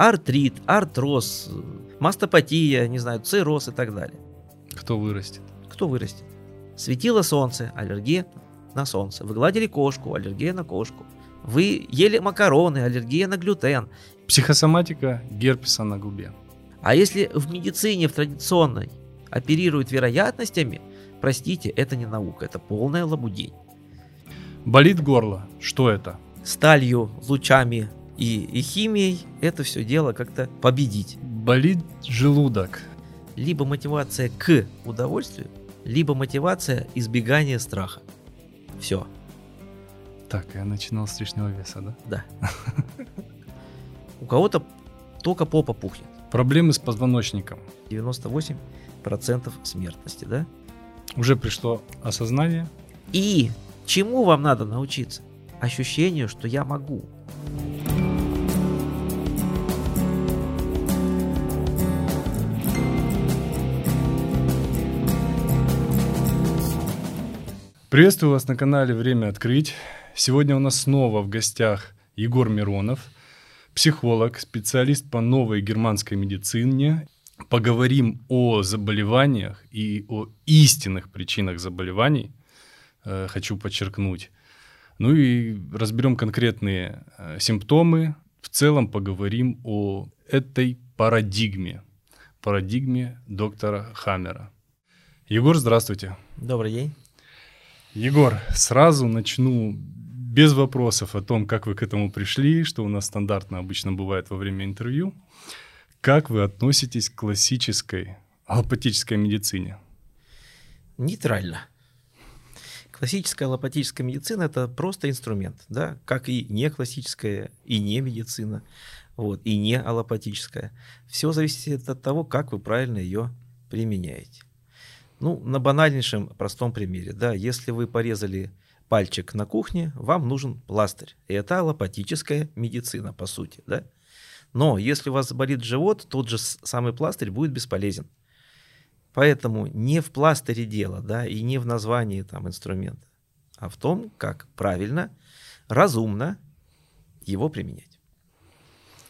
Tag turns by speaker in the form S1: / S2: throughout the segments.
S1: артрит, артроз, мастопатия, не знаю, цирроз и так далее.
S2: Кто вырастет?
S1: Кто вырастет? Светило солнце, аллергия на солнце. Вы гладили кошку, аллергия на кошку. Вы ели макароны, аллергия на глютен.
S2: Психосоматика герпеса на губе.
S1: А если в медицине, в традиционной, оперируют вероятностями, простите, это не наука, это полная лабудень.
S2: Болит горло. Что это?
S1: Сталью, лучами и, и химией это все дело как-то победить.
S2: Болит желудок.
S1: Либо мотивация к удовольствию, либо мотивация избегания страха. Все.
S2: Так, я начинал с лишнего веса, да?
S1: Да. У кого-то только попа пухнет.
S2: Проблемы с позвоночником.
S1: 98% смертности, да?
S2: Уже пришло осознание.
S1: И чему вам надо научиться? Ощущению, что я могу.
S2: Приветствую вас на канале «Время открыть». Сегодня у нас снова в гостях Егор Миронов, психолог, специалист по новой германской медицине. Поговорим о заболеваниях и о истинных причинах заболеваний, э, хочу подчеркнуть. Ну и разберем конкретные э, симптомы. В целом поговорим о этой парадигме, парадигме доктора Хаммера. Егор, здравствуйте.
S1: Добрый день.
S2: Егор, сразу начну без вопросов о том, как вы к этому пришли, что у нас стандартно обычно бывает во время интервью. Как вы относитесь к классической аллопатической медицине?
S1: Нейтрально. Классическая аллопатическая медицина – это просто инструмент, да, как и не классическая, и не медицина, вот, и не аллопатическая. Все зависит от того, как вы правильно ее применяете. Ну, на банальнейшем простом примере, да, если вы порезали пальчик на кухне, вам нужен пластырь. И это аллопатическая медицина, по сути, да. Но если у вас болит живот, тот же самый пластырь будет бесполезен. Поэтому не в пластыре дело, да, и не в названии там инструмента, а в том, как правильно, разумно его применять.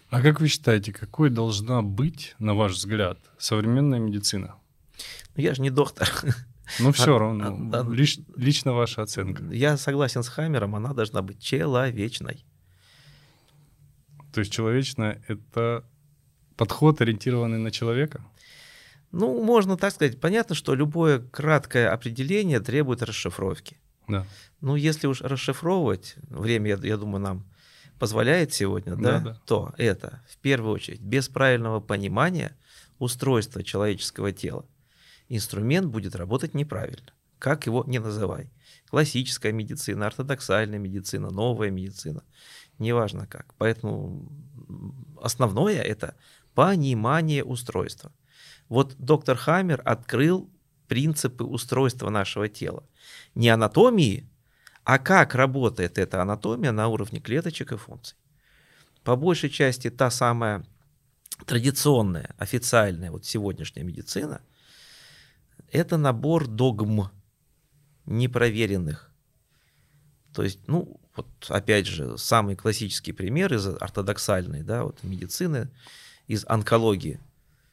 S2: А как вы считаете, какой должна быть, на ваш взгляд, современная медицина?
S1: Ну, я же не доктор.
S2: Ну, все равно. А, лич, лично ваша оценка.
S1: Я согласен с Хаммером, она должна быть человечной.
S2: То есть человечная — это подход, ориентированный на человека?
S1: Ну, можно так сказать. Понятно, что любое краткое определение требует расшифровки.
S2: Да.
S1: Ну, если уж расшифровывать, время, я, я думаю, нам позволяет сегодня, да, да, да, то это в первую очередь без правильного понимания устройства человеческого тела инструмент будет работать неправильно. Как его не называй. Классическая медицина, ортодоксальная медицина, новая медицина. Неважно как. Поэтому основное это понимание устройства. Вот доктор Хаммер открыл принципы устройства нашего тела. Не анатомии, а как работает эта анатомия на уровне клеточек и функций. По большей части та самая традиционная, официальная вот сегодняшняя медицина – это набор догм непроверенных. То есть, ну, вот опять же, самый классический пример из ортодоксальной да, вот медицины, из онкологии,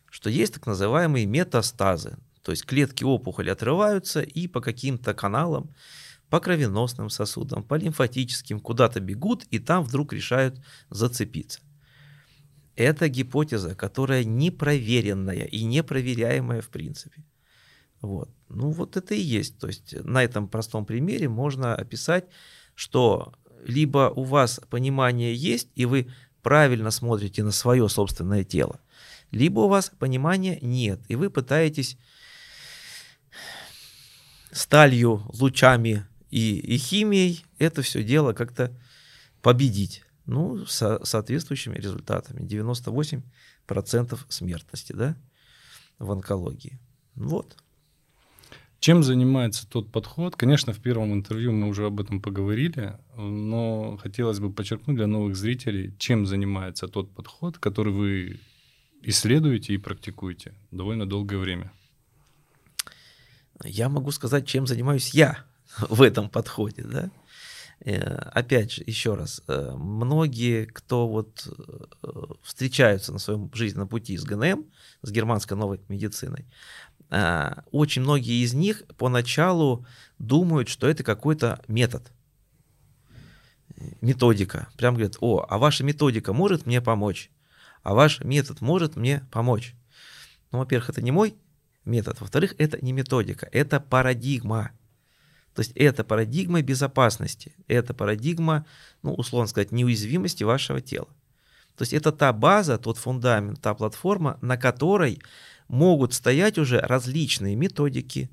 S1: что есть так называемые метастазы. То есть клетки опухоли отрываются и по каким-то каналам, по кровеносным сосудам, по лимфатическим куда-то бегут и там вдруг решают зацепиться. Это гипотеза, которая непроверенная и непроверяемая в принципе. Вот. Ну вот это и есть. То есть на этом простом примере можно описать, что либо у вас понимание есть, и вы правильно смотрите на свое собственное тело, либо у вас понимания нет, и вы пытаетесь сталью, лучами и, и химией это все дело как-то победить. Ну, со соответствующими результатами. 98% смертности, да, в онкологии. Вот.
S2: Чем занимается тот подход? Конечно, в первом интервью мы уже об этом поговорили, но хотелось бы подчеркнуть для новых зрителей, чем занимается тот подход, который вы исследуете и практикуете довольно долгое время.
S1: Я могу сказать, чем занимаюсь я в этом подходе. Да? Э, опять же, еще раз, э, многие, кто вот э, встречаются на своем жизненном пути с ГНМ, с германской новой медициной, очень многие из них поначалу думают, что это какой-то метод, методика. Прям говорят, о, а ваша методика может мне помочь, а ваш метод может мне помочь. Ну, во-первых, это не мой метод, во-вторых, это не методика, это парадигма. То есть это парадигма безопасности, это парадигма, ну, условно сказать, неуязвимости вашего тела. То есть это та база, тот фундамент, та платформа, на которой могут стоять уже различные методики,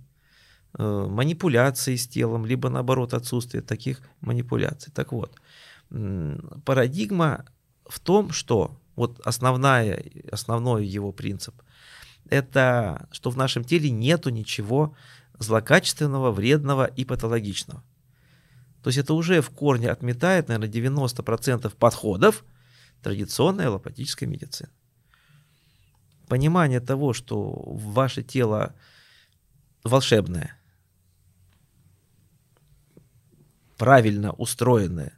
S1: э, манипуляции с телом, либо наоборот отсутствие таких манипуляций. Так вот, парадигма в том, что вот основная, основной его принцип – это что в нашем теле нету ничего злокачественного, вредного и патологичного. То есть это уже в корне отметает, наверное, 90% подходов традиционной аллопатической медицины. Понимание того, что ваше тело волшебное, правильно устроенное,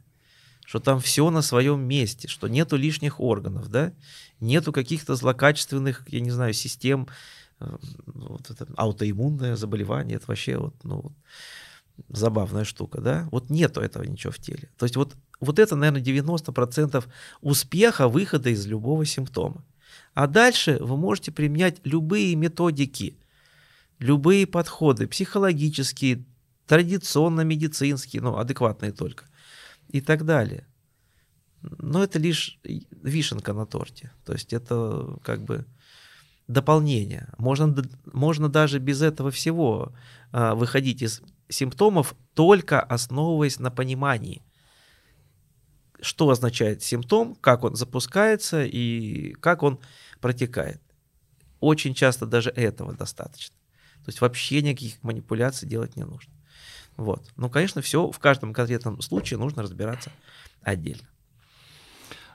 S1: что там все на своем месте, что нету лишних органов, да, нету каких-то злокачественных, я не знаю, систем, Э, вот это аутоиммунное заболевание, это вообще вот, ну, забавная штука, да? Вот нету этого ничего в теле. То есть вот, вот это, наверное, 90% успеха выхода из любого симптома. А дальше вы можете применять любые методики, любые подходы, психологические, традиционно-медицинские, ну, адекватные только, и так далее. Но это лишь вишенка на торте. То есть это как бы дополнение. Можно, можно даже без этого всего а, выходить из симптомов, только основываясь на понимании, что означает симптом, как он запускается и как он протекает. Очень часто даже этого достаточно. То есть вообще никаких манипуляций делать не нужно. Вот. Ну, конечно, все в каждом конкретном случае нужно разбираться отдельно.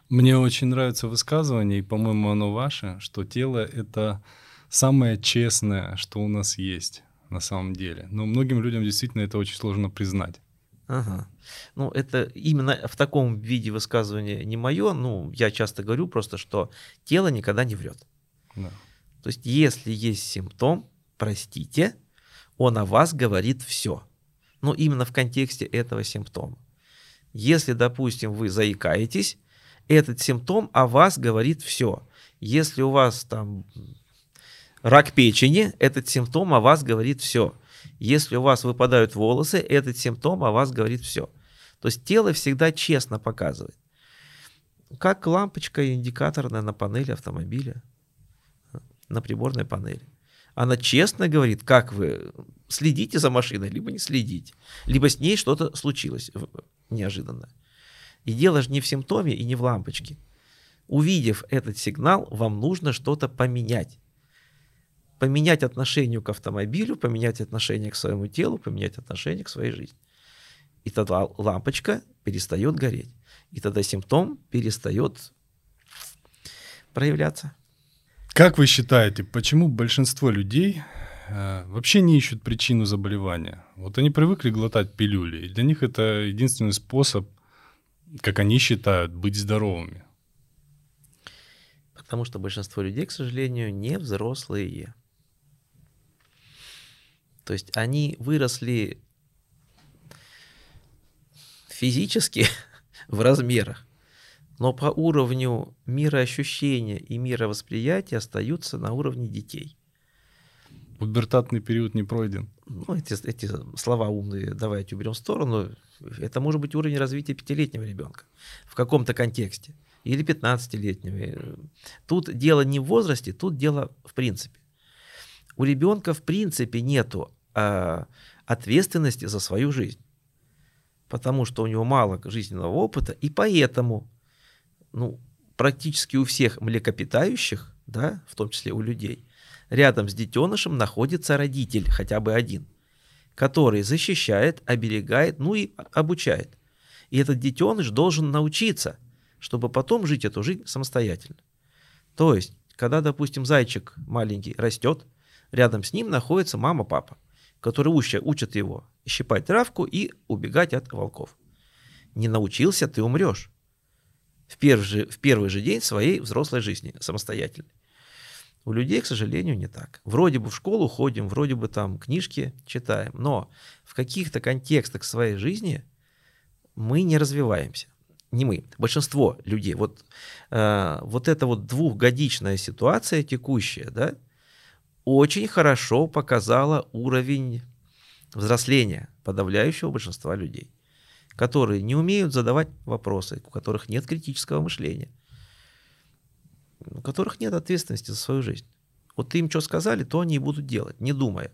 S2: Мне очень нравится высказывание, и, по-моему, оно ваше, что тело — это самое честное, что у нас есть на самом деле. Но многим людям действительно это очень сложно признать.
S1: Ага. Ну, это именно в таком виде высказывания не мое. Ну, я часто говорю просто, что тело никогда не врет. Да. То есть, если есть симптом, простите, он о вас говорит все. Ну, именно в контексте этого симптома. Если, допустим, вы заикаетесь, этот симптом о вас говорит все. Если у вас там рак печени, этот симптом о вас говорит все. Если у вас выпадают волосы, этот симптом о вас говорит все. То есть тело всегда честно показывает. Как лампочка индикаторная на панели автомобиля, на приборной панели. Она честно говорит, как вы следите за машиной, либо не следите, либо с ней что-то случилось неожиданно. И дело же не в симптоме и не в лампочке. Увидев этот сигнал, вам нужно что-то поменять. Поменять отношение к автомобилю, поменять отношение к своему телу, поменять отношение к своей жизни. И тогда лампочка перестает гореть. И тогда симптом перестает проявляться.
S2: Как вы считаете, почему большинство людей э, вообще не ищут причину заболевания? Вот они привыкли глотать пилюли, и для них это единственный способ – как они считают, быть здоровыми?
S1: Потому что большинство людей, к сожалению, не взрослые. То есть они выросли физически в размерах, но по уровню мироощущения и мировосприятия остаются на уровне детей.
S2: Пубертатный период не пройден.
S1: Ну, эти, эти слова умные давайте уберем в сторону. Это может быть уровень развития пятилетнего ребенка в каком-то контексте. Или 15-летнего. Тут дело не в возрасте, тут дело в принципе. У ребенка в принципе нету э, ответственности за свою жизнь. Потому что у него мало жизненного опыта, и поэтому ну, практически у всех млекопитающих, да, в том числе у людей, рядом с детенышем находится родитель, хотя бы один который защищает, оберегает, ну и обучает. И этот детеныш должен научиться, чтобы потом жить эту жизнь самостоятельно. То есть, когда, допустим, зайчик маленький растет, рядом с ним находится мама-папа, которые учат, учат его щипать травку и убегать от волков. Не научился, ты умрешь. В первый, же, в первый же день своей взрослой жизни самостоятельно. У людей, к сожалению, не так. Вроде бы в школу ходим, вроде бы там книжки читаем, но в каких-то контекстах своей жизни мы не развиваемся. Не мы, большинство людей. Вот, э, вот эта вот двухгодичная ситуация текущая, да, очень хорошо показала уровень взросления подавляющего большинства людей, которые не умеют задавать вопросы, у которых нет критического мышления, у которых нет ответственности за свою жизнь. Вот ты им что сказали, то они и будут делать, не думая.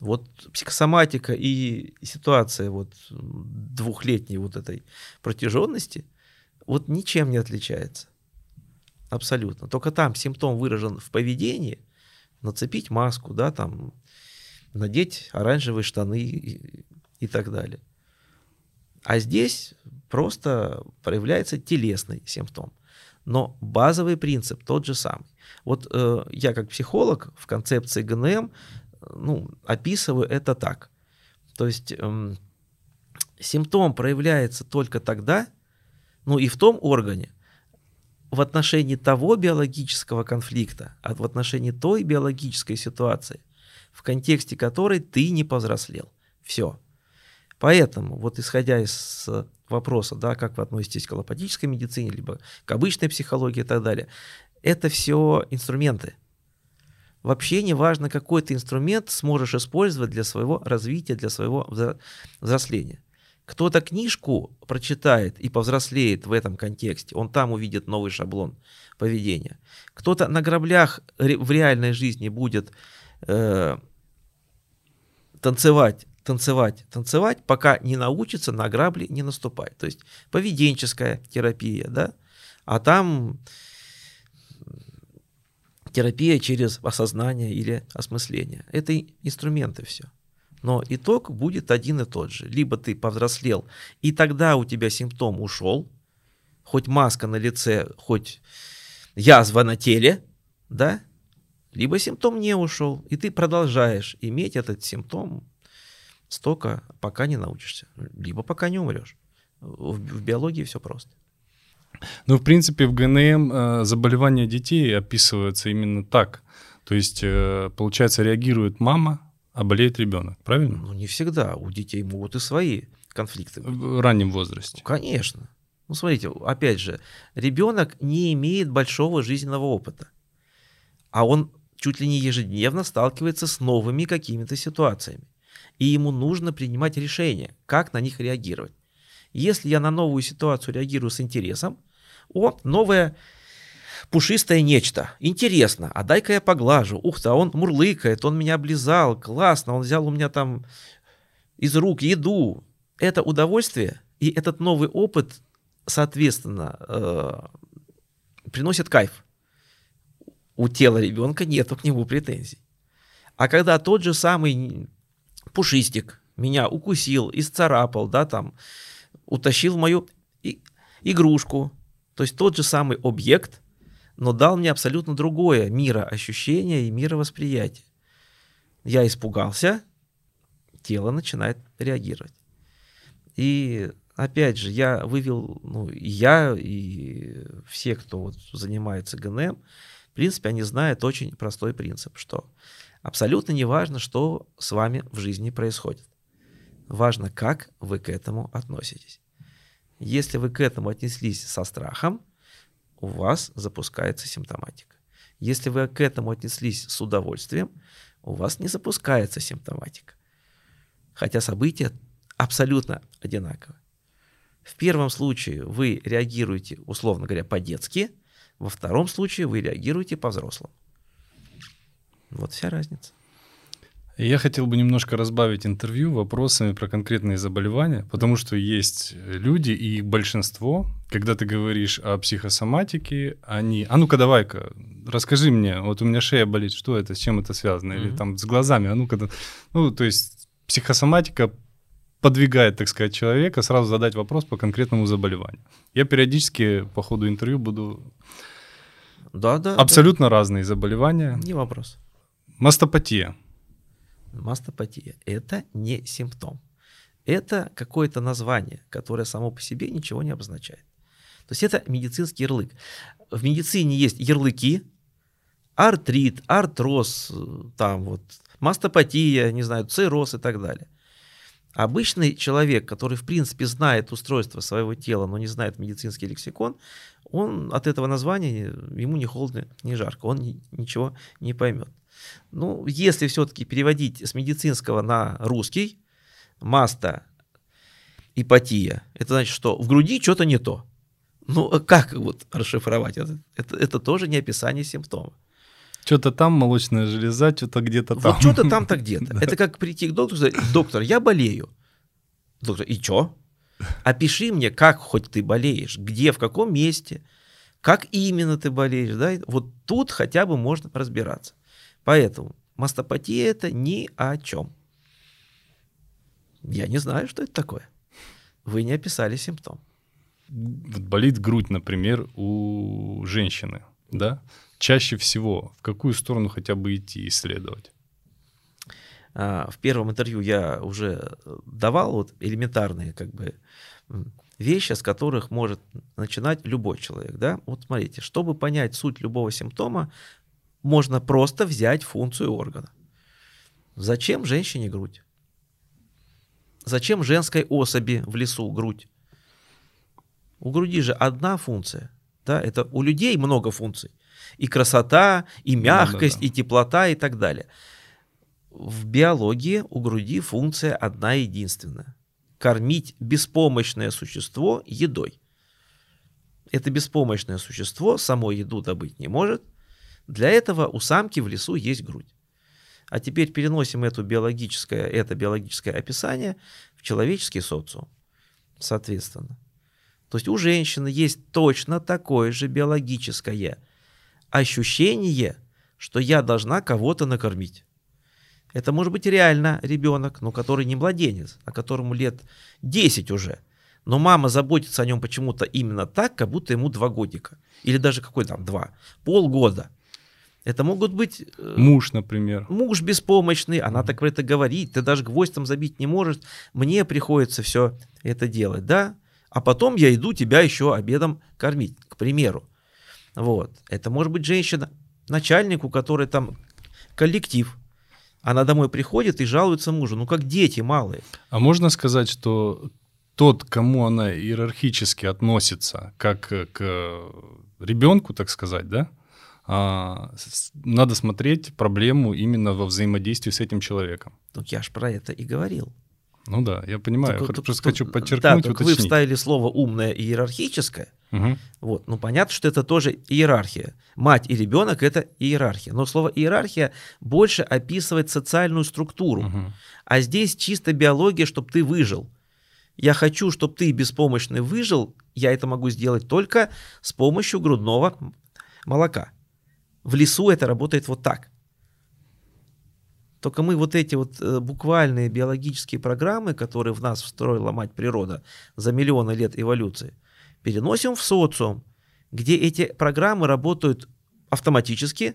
S1: Вот психосоматика и ситуация вот двухлетней вот этой протяженности вот ничем не отличается. Абсолютно. Только там симптом выражен в поведении, нацепить маску, да, там, надеть оранжевые штаны и, и так далее. А здесь просто проявляется телесный симптом. Но базовый принцип тот же самый. Вот э, я как психолог в концепции ГНМ ну, описываю это так. То есть э, симптом проявляется только тогда, ну и в том органе, в отношении того биологического конфликта, а в отношении той биологической ситуации, в контексте которой ты не повзрослел. Все. Поэтому, вот исходя из вопроса, да, как вы относитесь к аллопатической медицине, либо к обычной психологии и так далее, это все инструменты. Вообще не важно, какой ты инструмент сможешь использовать для своего развития, для своего взросления. Кто-то книжку прочитает и повзрослеет в этом контексте, он там увидит новый шаблон поведения. Кто-то на граблях в реальной жизни будет э, танцевать, танцевать, танцевать, пока не научится на грабли не наступать. То есть поведенческая терапия, да, а там терапия через осознание или осмысление. Это инструменты все. Но итог будет один и тот же. Либо ты повзрослел, и тогда у тебя симптом ушел, хоть маска на лице, хоть язва на теле, да, либо симптом не ушел, и ты продолжаешь иметь этот симптом столько, пока не научишься, либо пока не умрешь. В, в биологии все просто.
S2: Ну, в принципе, в ГНМ э, заболевания детей описываются именно так. То есть, э, получается, реагирует мама, а болеет ребенок, правильно?
S1: Ну, не всегда. У детей могут и свои конфликты.
S2: В раннем возрасте.
S1: Конечно. Ну, смотрите, опять же, ребенок не имеет большого жизненного опыта, а он чуть ли не ежедневно сталкивается с новыми какими-то ситуациями. И ему нужно принимать решения, как на них реагировать. Если я на новую ситуацию реагирую с интересом, о, новая пушистое нечто. Интересно, а дай-ка я поглажу. Ух ты, а он мурлыкает, он меня облизал, классно, он взял у меня там из рук еду. Это удовольствие и этот новый опыт, соответственно, э, приносит кайф. У тела ребенка нету к нему претензий. А когда тот же самый пушистик меня укусил, исцарапал, да, там, утащил мою игрушку, то есть тот же самый объект – но дал мне абсолютно другое мироощущение и мировосприятие. Я испугался, тело начинает реагировать. И опять же, я вывел, ну, я, и все, кто вот занимается ГНМ, в принципе, они знают очень простой принцип, что абсолютно не важно, что с вами в жизни происходит. Важно, как вы к этому относитесь. Если вы к этому отнеслись со страхом, у вас запускается симптоматика. Если вы к этому отнеслись с удовольствием, у вас не запускается симптоматика. Хотя события абсолютно одинаковые. В первом случае вы реагируете, условно говоря, по-детски, во втором случае вы реагируете по-взрослому. Вот вся разница.
S2: Я хотел бы немножко разбавить интервью вопросами про конкретные заболевания, потому что есть люди, и их большинство, когда ты говоришь о психосоматике, они... А ну-ка давай-ка, расскажи мне, вот у меня шея болит, что это, с чем это связано? Или mm-hmm. там с глазами, а ну-ка... Ну, то есть психосоматика подвигает, так сказать, человека сразу задать вопрос по конкретному заболеванию. Я периодически по ходу интервью буду...
S1: Да, да.
S2: Абсолютно да. разные заболевания.
S1: Не вопрос.
S2: Мастопатия.
S1: Мастопатия – это не симптом. это какое-то название, которое само по себе ничего не обозначает. То есть это медицинский ярлык. В медицине есть ярлыки, артрит, артроз, там вот, мастопатия, не знаю, цирроз и так далее. Обычный человек, который в принципе знает устройство своего тела, но не знает медицинский лексикон, он от этого названия, ему не холодно, не жарко, он ничего не поймет. Ну, если все-таки переводить с медицинского на русский, маста, ипатия, это значит, что в груди что-то не то. Ну, а как вот расшифровать это? Это, это тоже не описание симптома.
S2: Что-то там молочная железа, что-то где-то там.
S1: Вот что-то там-то где-то. Это как прийти к доктору и сказать, доктор, я болею. Доктор, и что? Опиши мне, как хоть ты болеешь, где, в каком месте, как именно ты болеешь. Да? Вот тут хотя бы можно разбираться. Поэтому мастопатия это ни о чем. Я не знаю, что это такое. Вы не описали симптом.
S2: Болит грудь, например, у женщины, да? чаще всего в какую сторону хотя бы идти исследовать?
S1: А, в первом интервью я уже давал вот элементарные как бы вещи, с которых может начинать любой человек. Да? Вот смотрите, чтобы понять суть любого симптома, можно просто взять функцию органа. Зачем женщине грудь? Зачем женской особи в лесу грудь? У груди же одна функция. Да? Это у людей много функций и красота, и мягкость, да, да, да. и теплота и так далее. В биологии у груди функция одна единственная. Кормить беспомощное существо едой. Это беспомощное существо само еду добыть не может. Для этого у самки в лесу есть грудь. А теперь переносим эту биологическое, это биологическое описание в человеческий социум. Соответственно. То есть у женщины есть точно такое же биологическое ощущение, что я должна кого-то накормить. Это может быть реально ребенок, но который не младенец, а которому лет 10 уже. Но мама заботится о нем почему-то именно так, как будто ему два годика. Или даже какой там два. Полгода. Это могут быть...
S2: Э, муж, например.
S1: Муж беспомощный, она так про это говорит, ты даже гвоздь там забить не можешь. Мне приходится все это делать, да? А потом я иду тебя еще обедом кормить, к примеру. Вот. Это может быть женщина, начальник, у которой там коллектив. Она домой приходит и жалуется мужу, ну как дети малые.
S2: А можно сказать, что тот, кому она иерархически относится, как к ребенку, так сказать, да, надо смотреть проблему именно во взаимодействии с этим человеком.
S1: Ну, я же про это и говорил.
S2: Ну да, я понимаю. Только, просто только, хочу подчеркнуть,
S1: да, вы вставили слово умное и иерархическое. Угу. Вот. Ну понятно, что это тоже иерархия. Мать и ребенок это иерархия. Но слово иерархия больше описывает социальную структуру. Угу. А здесь чисто биология, чтобы ты выжил. Я хочу, чтобы ты беспомощный выжил. Я это могу сделать только с помощью грудного молока. В лесу это работает вот так. Только мы вот эти вот э, буквальные биологические программы, которые в нас встроила мать природа за миллионы лет эволюции, переносим в социум, где эти программы работают автоматически,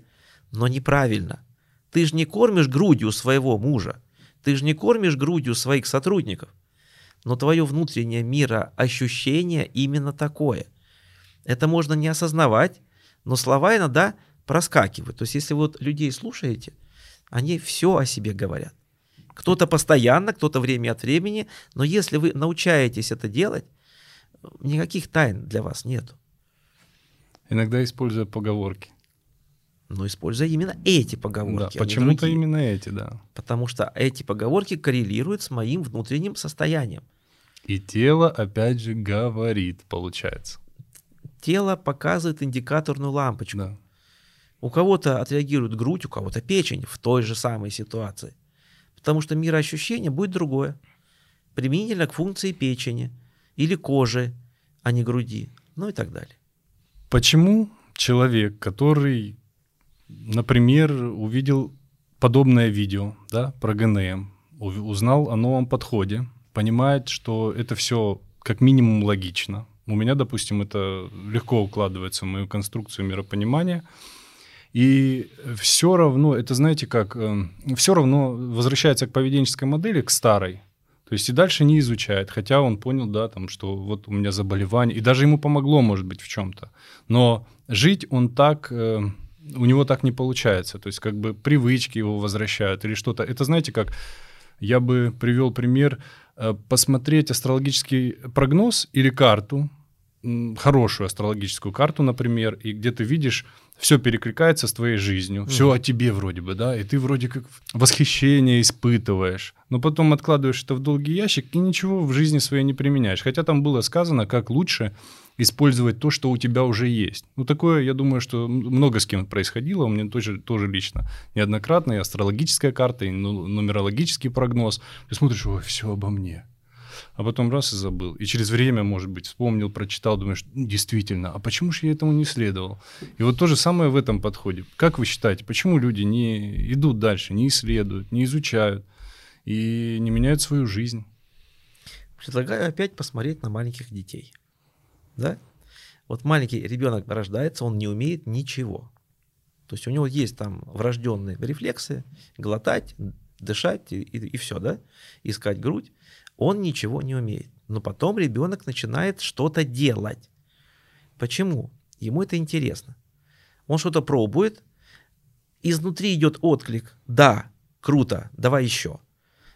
S1: но неправильно. Ты же не кормишь грудью своего мужа, ты же не кормишь грудью своих сотрудников, но твое внутреннее мироощущение именно такое. Это можно не осознавать, но слова иногда проскакивают. То есть если вот людей слушаете, они все о себе говорят. Кто-то постоянно, кто-то время от времени, но если вы научаетесь это делать, никаких тайн для вас нет.
S2: Иногда используя поговорки.
S1: Но используя именно эти поговорки.
S2: Да, а почему-то именно эти, да.
S1: Потому что эти поговорки коррелируют с моим внутренним состоянием.
S2: И тело, опять же, говорит, получается.
S1: Тело показывает индикаторную лампочку. Да. У кого-то отреагирует грудь, у кого-то печень в той же самой ситуации. Потому что мироощущение будет другое. Применительно к функции печени или кожи, а не груди, ну и так далее.
S2: Почему человек, который, например, увидел подобное видео да, про ГНМ, узнал о новом подходе, понимает, что это все как минимум логично. У меня, допустим, это легко укладывается в мою конструкцию миропонимания – и все равно, это знаете как, эм, все равно возвращается к поведенческой модели, к старой. То есть и дальше не изучает, хотя он понял, да, там, что вот у меня заболевание, и даже ему помогло, может быть, в чем-то. Но жить он так, э, у него так не получается. То есть как бы привычки его возвращают или что-то. Это знаете как, я бы привел пример, э, посмотреть астрологический прогноз или карту, хорошую астрологическую карту, например, и где ты видишь все перекликается с твоей жизнью, все о тебе вроде бы, да, и ты вроде как восхищение испытываешь, но потом откладываешь это в долгий ящик и ничего в жизни своей не применяешь. Хотя там было сказано, как лучше использовать то, что у тебя уже есть. Ну, такое, я думаю, что много с кем происходило, у меня тоже, тоже лично. Неоднократно и астрологическая карта, и ну, нумерологический прогноз. Ты смотришь, ой, все обо мне а потом раз и забыл. И через время, может быть, вспомнил, прочитал, думаешь, действительно, а почему же я этому не следовал? И вот то же самое в этом подходе. Как вы считаете, почему люди не идут дальше, не исследуют, не изучают и не меняют свою жизнь?
S1: Предлагаю опять посмотреть на маленьких детей. Да? Вот маленький ребенок рождается, он не умеет ничего. То есть у него есть там врожденные рефлексы, глотать, дышать и, и, и все, да, искать грудь он ничего не умеет. Но потом ребенок начинает что-то делать. Почему? Ему это интересно. Он что-то пробует, изнутри идет отклик. Да, круто, давай еще.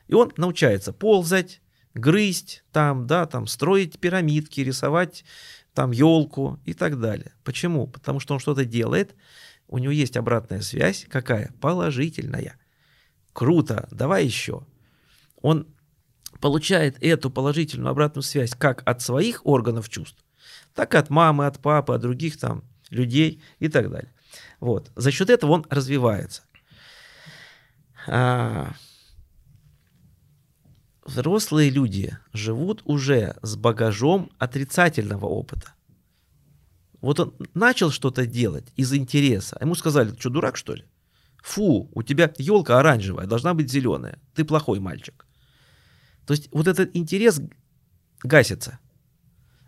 S1: И он научается ползать, грызть, там, да, там, строить пирамидки, рисовать там елку и так далее. Почему? Потому что он что-то делает, у него есть обратная связь, какая? Положительная. Круто, давай еще. Он получает эту положительную обратную связь как от своих органов чувств, так и от мамы, от папы, от других там людей и так далее. Вот. За счет этого он развивается. А... Взрослые люди живут уже с багажом отрицательного опыта. Вот он начал что-то делать из интереса. А ему сказали, ты что, дурак, что ли? Фу, у тебя елка оранжевая, должна быть зеленая. Ты плохой мальчик. То есть вот этот интерес гасится.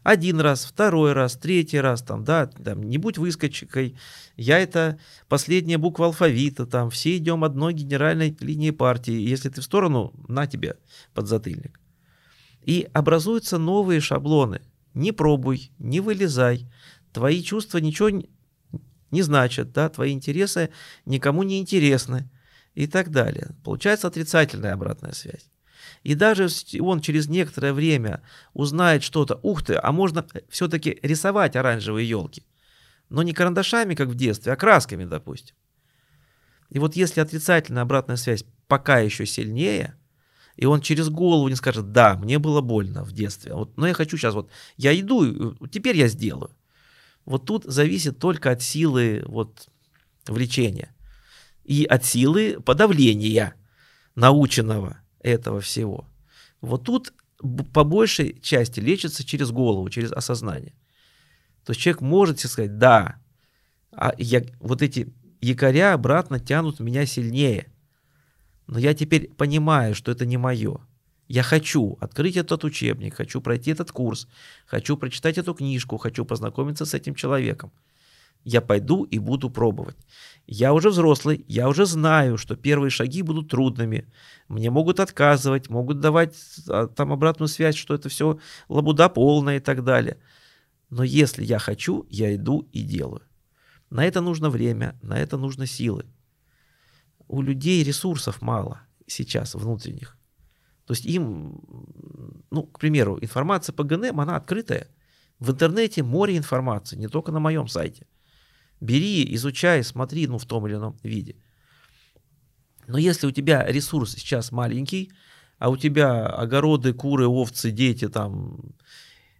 S1: Один раз, второй раз, третий раз, там, да, там, не будь выскочкой, я это последняя буква алфавита, там, все идем одной генеральной линии партии, если ты в сторону, на тебе подзатыльник. И образуются новые шаблоны. Не пробуй, не вылезай, твои чувства ничего не значат, да, твои интересы никому не интересны и так далее. Получается отрицательная обратная связь. И даже он через некоторое время узнает что-то, ух ты, а можно все-таки рисовать оранжевые елки. Но не карандашами, как в детстве, а красками, допустим. И вот если отрицательная обратная связь пока еще сильнее, и он через голову не скажет, да, мне было больно в детстве, вот, но я хочу сейчас, вот, я иду, теперь я сделаю. Вот тут зависит только от силы вот, влечения и от силы подавления наученного этого всего. Вот тут по большей части лечится через голову, через осознание. То есть человек может себе сказать, да, а я, вот эти якоря обратно тянут меня сильнее. Но я теперь понимаю, что это не мое. Я хочу открыть этот учебник, хочу пройти этот курс, хочу прочитать эту книжку, хочу познакомиться с этим человеком я пойду и буду пробовать. Я уже взрослый, я уже знаю, что первые шаги будут трудными. Мне могут отказывать, могут давать а, там обратную связь, что это все лабуда полная и так далее. Но если я хочу, я иду и делаю. На это нужно время, на это нужно силы. У людей ресурсов мало сейчас внутренних. То есть им, ну, к примеру, информация по ГНМ, она открытая. В интернете море информации, не только на моем сайте. Бери, изучай, смотри, ну, в том или ином виде. Но если у тебя ресурс сейчас маленький, а у тебя огороды, куры, овцы, дети там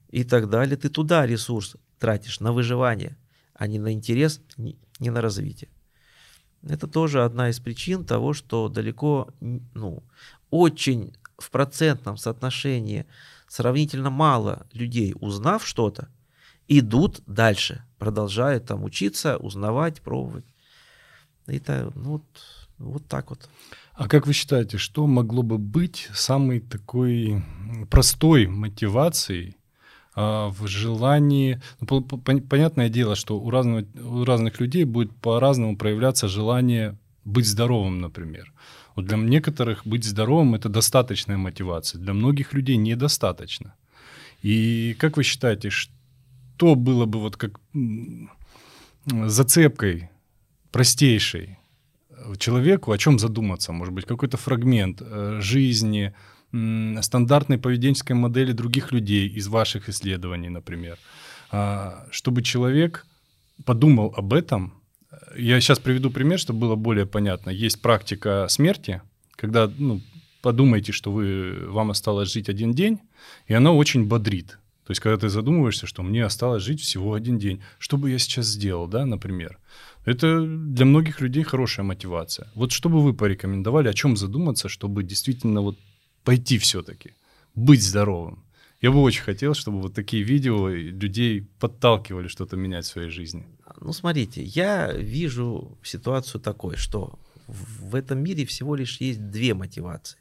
S1: и так далее, ты туда ресурс тратишь на выживание, а не на интерес, не на развитие. Это тоже одна из причин того, что далеко, ну, очень в процентном соотношении сравнительно мало людей, узнав что-то, идут дальше, продолжают там учиться, узнавать, пробовать. Это ну, вот, вот так вот.
S2: А как вы считаете, что могло бы быть самой такой простой мотивацией а, в желании... Ну, понятное дело, что у, разного, у разных людей будет по-разному проявляться желание быть здоровым, например. Вот для некоторых быть здоровым это достаточная мотивация, для многих людей недостаточно. И как вы считаете, что было бы вот как зацепкой простейшей человеку, о чем задуматься? Может быть, какой-то фрагмент э, жизни, стандартной поведенческой модели других людей из ваших исследований, например, а, чтобы человек подумал об этом. Я сейчас приведу пример, чтобы было более понятно. Есть практика смерти, когда ну, подумайте, что вы, вам осталось жить один день, и она очень бодрит. То есть, когда ты задумываешься, что мне осталось жить всего один день, что бы я сейчас сделал, да, например. Это для многих людей хорошая мотивация. Вот что бы вы порекомендовали, о чем задуматься, чтобы действительно вот пойти все-таки, быть здоровым? Я бы очень хотел, чтобы вот такие видео людей подталкивали что-то менять в своей жизни.
S1: Ну, смотрите, я вижу ситуацию такой, что в этом мире всего лишь есть две мотивации.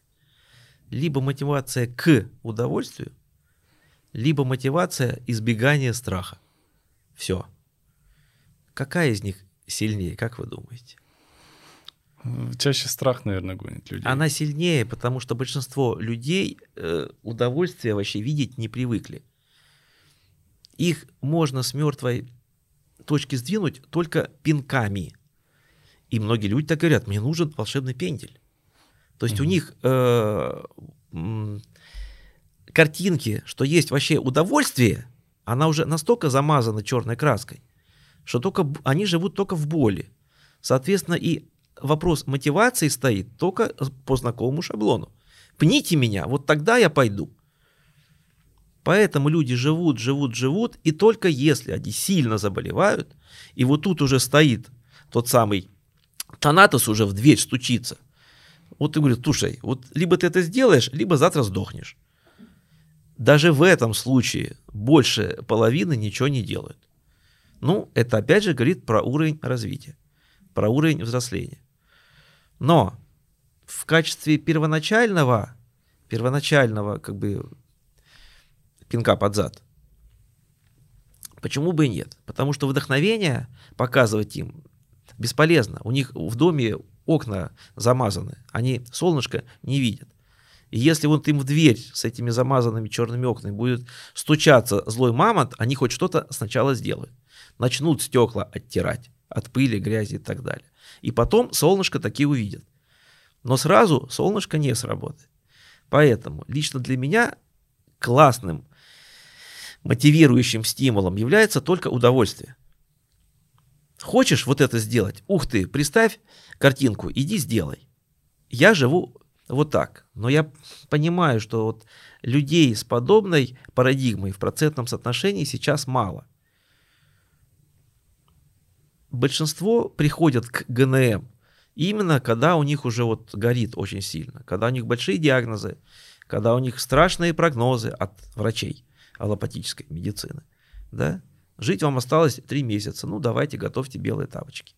S1: Либо мотивация к удовольствию, либо мотивация избегания страха. Все. Какая из них сильнее, как вы думаете?
S2: Чаще страх, наверное, гонит людей.
S1: Она сильнее, потому что большинство людей э, удовольствие вообще видеть не привыкли. Их можно с мертвой точки сдвинуть только пинками. И многие люди так говорят, мне нужен волшебный пендель. То есть mm-hmm. у них э, картинки, что есть вообще удовольствие, она уже настолько замазана черной краской, что только они живут только в боли. Соответственно, и вопрос мотивации стоит только по знакомому шаблону. Пните меня, вот тогда я пойду. Поэтому люди живут, живут, живут, и только если они сильно заболевают, и вот тут уже стоит тот самый Танатос уже в дверь стучится. Вот ты говоришь, слушай, вот либо ты это сделаешь, либо завтра сдохнешь. Даже в этом случае больше половины ничего не делают. Ну, это опять же говорит про уровень развития, про уровень взросления. Но в качестве первоначального, первоначального как бы пинка под зад, почему бы и нет? Потому что вдохновение показывать им бесполезно. У них в доме окна замазаны, они солнышко не видят. И если вот им в дверь с этими замазанными черными окнами будет стучаться злой мамонт, они хоть что-то сначала сделают. Начнут стекла оттирать от пыли, грязи и так далее. И потом солнышко такие увидят. Но сразу солнышко не сработает. Поэтому лично для меня классным мотивирующим стимулом является только удовольствие. Хочешь вот это сделать? Ух ты, представь картинку, иди сделай. Я живу вот так. Но я понимаю, что вот людей с подобной парадигмой в процентном соотношении сейчас мало. Большинство приходят к ГНМ именно когда у них уже вот горит очень сильно, когда у них большие диагнозы, когда у них страшные прогнозы от врачей аллопатической медицины. Да? Жить вам осталось три месяца, ну давайте готовьте белые тапочки.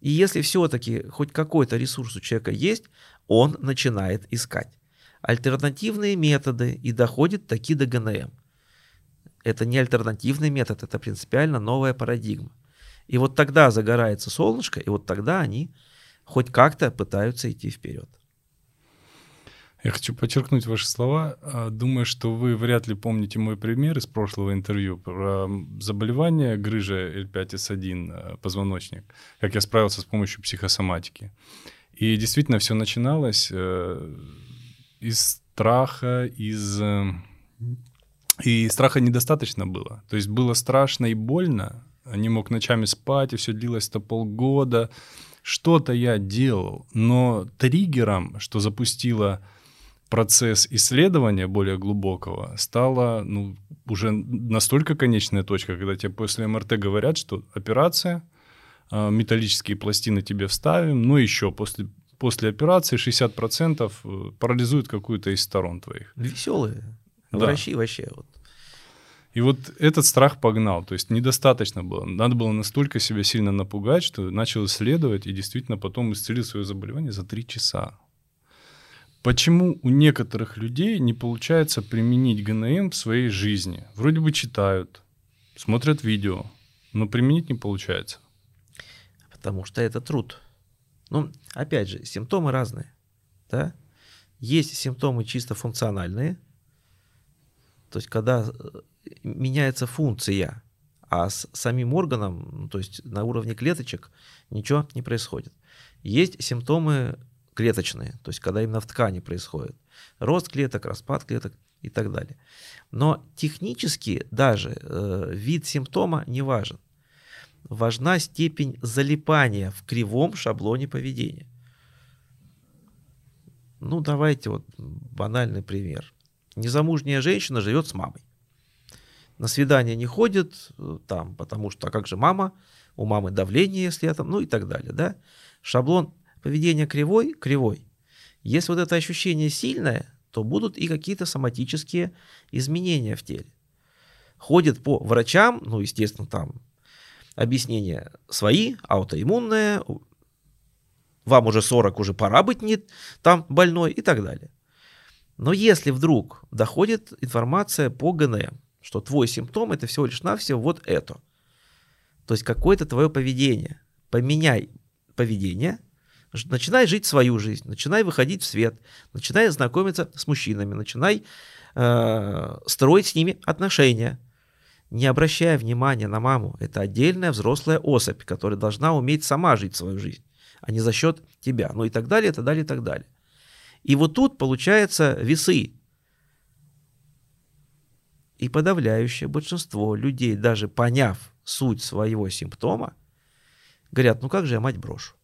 S1: И если все-таки хоть какой-то ресурс у человека есть, он начинает искать альтернативные методы и доходит таки до ГНМ. Это не альтернативный метод, это принципиально новая парадигма. И вот тогда загорается солнышко, и вот тогда они хоть как-то пытаются идти вперед.
S2: Я хочу подчеркнуть ваши слова. А, думаю, что вы вряд ли помните мой пример из прошлого интервью про заболевание грыжа L5S1 а, позвоночник, как я справился с помощью психосоматики. И действительно все начиналось э, из страха, из... Э, и страха недостаточно было. То есть было страшно и больно. Не мог ночами спать, и все длилось-то полгода. Что-то я делал, но триггером, что запустило процесс исследования более глубокого, стала ну, уже настолько конечная точка, когда тебе после МРТ говорят, что операция, металлические пластины тебе вставим, но еще после, после операции 60% э, парализует какую-то из сторон твоих.
S1: Веселые. Да. Врачи вообще вот
S2: и вот этот страх погнал, то есть недостаточно было. Надо было настолько себя сильно напугать, что начал исследовать и действительно потом исцелил свое заболевание за три часа. Почему у некоторых людей не получается применить ГНМ в своей жизни? Вроде бы читают, смотрят видео, но применить не получается.
S1: Потому что это труд. Ну, опять же, симптомы разные. Да? Есть симптомы чисто функциональные, то есть когда э, меняется функция, а с самим органом, ну, то есть на уровне клеточек, ничего не происходит. Есть симптомы клеточные, то есть когда именно в ткани происходит рост клеток, распад клеток и так далее. Но технически даже э, вид симптома не важен. Важна степень залипания в кривом шаблоне поведения. Ну, давайте вот банальный пример. Незамужняя женщина живет с мамой. На свидание не ходит э, там, потому что, а как же мама? У мамы давление, если я там, ну и так далее, да? Шаблон поведения кривой, кривой. Если вот это ощущение сильное, то будут и какие-то соматические изменения в теле. Ходит по врачам, ну, естественно, там объяснения свои, аутоиммунные, вам уже 40, уже пора быть не там больной и так далее. Но если вдруг доходит информация по ГНМ, что твой симптом это всего лишь навсего вот это, то есть какое-то твое поведение, поменяй поведение, начинай жить свою жизнь, начинай выходить в свет, начинай знакомиться с мужчинами, начинай э, строить с ними отношения, не обращая внимания на маму. Это отдельная взрослая особь, которая должна уметь сама жить свою жизнь, а не за счет тебя. Ну и так далее, и так далее, и так далее. И вот тут получается весы. И подавляющее большинство людей, даже поняв суть своего симптома, говорят, ну как же я мать брошу?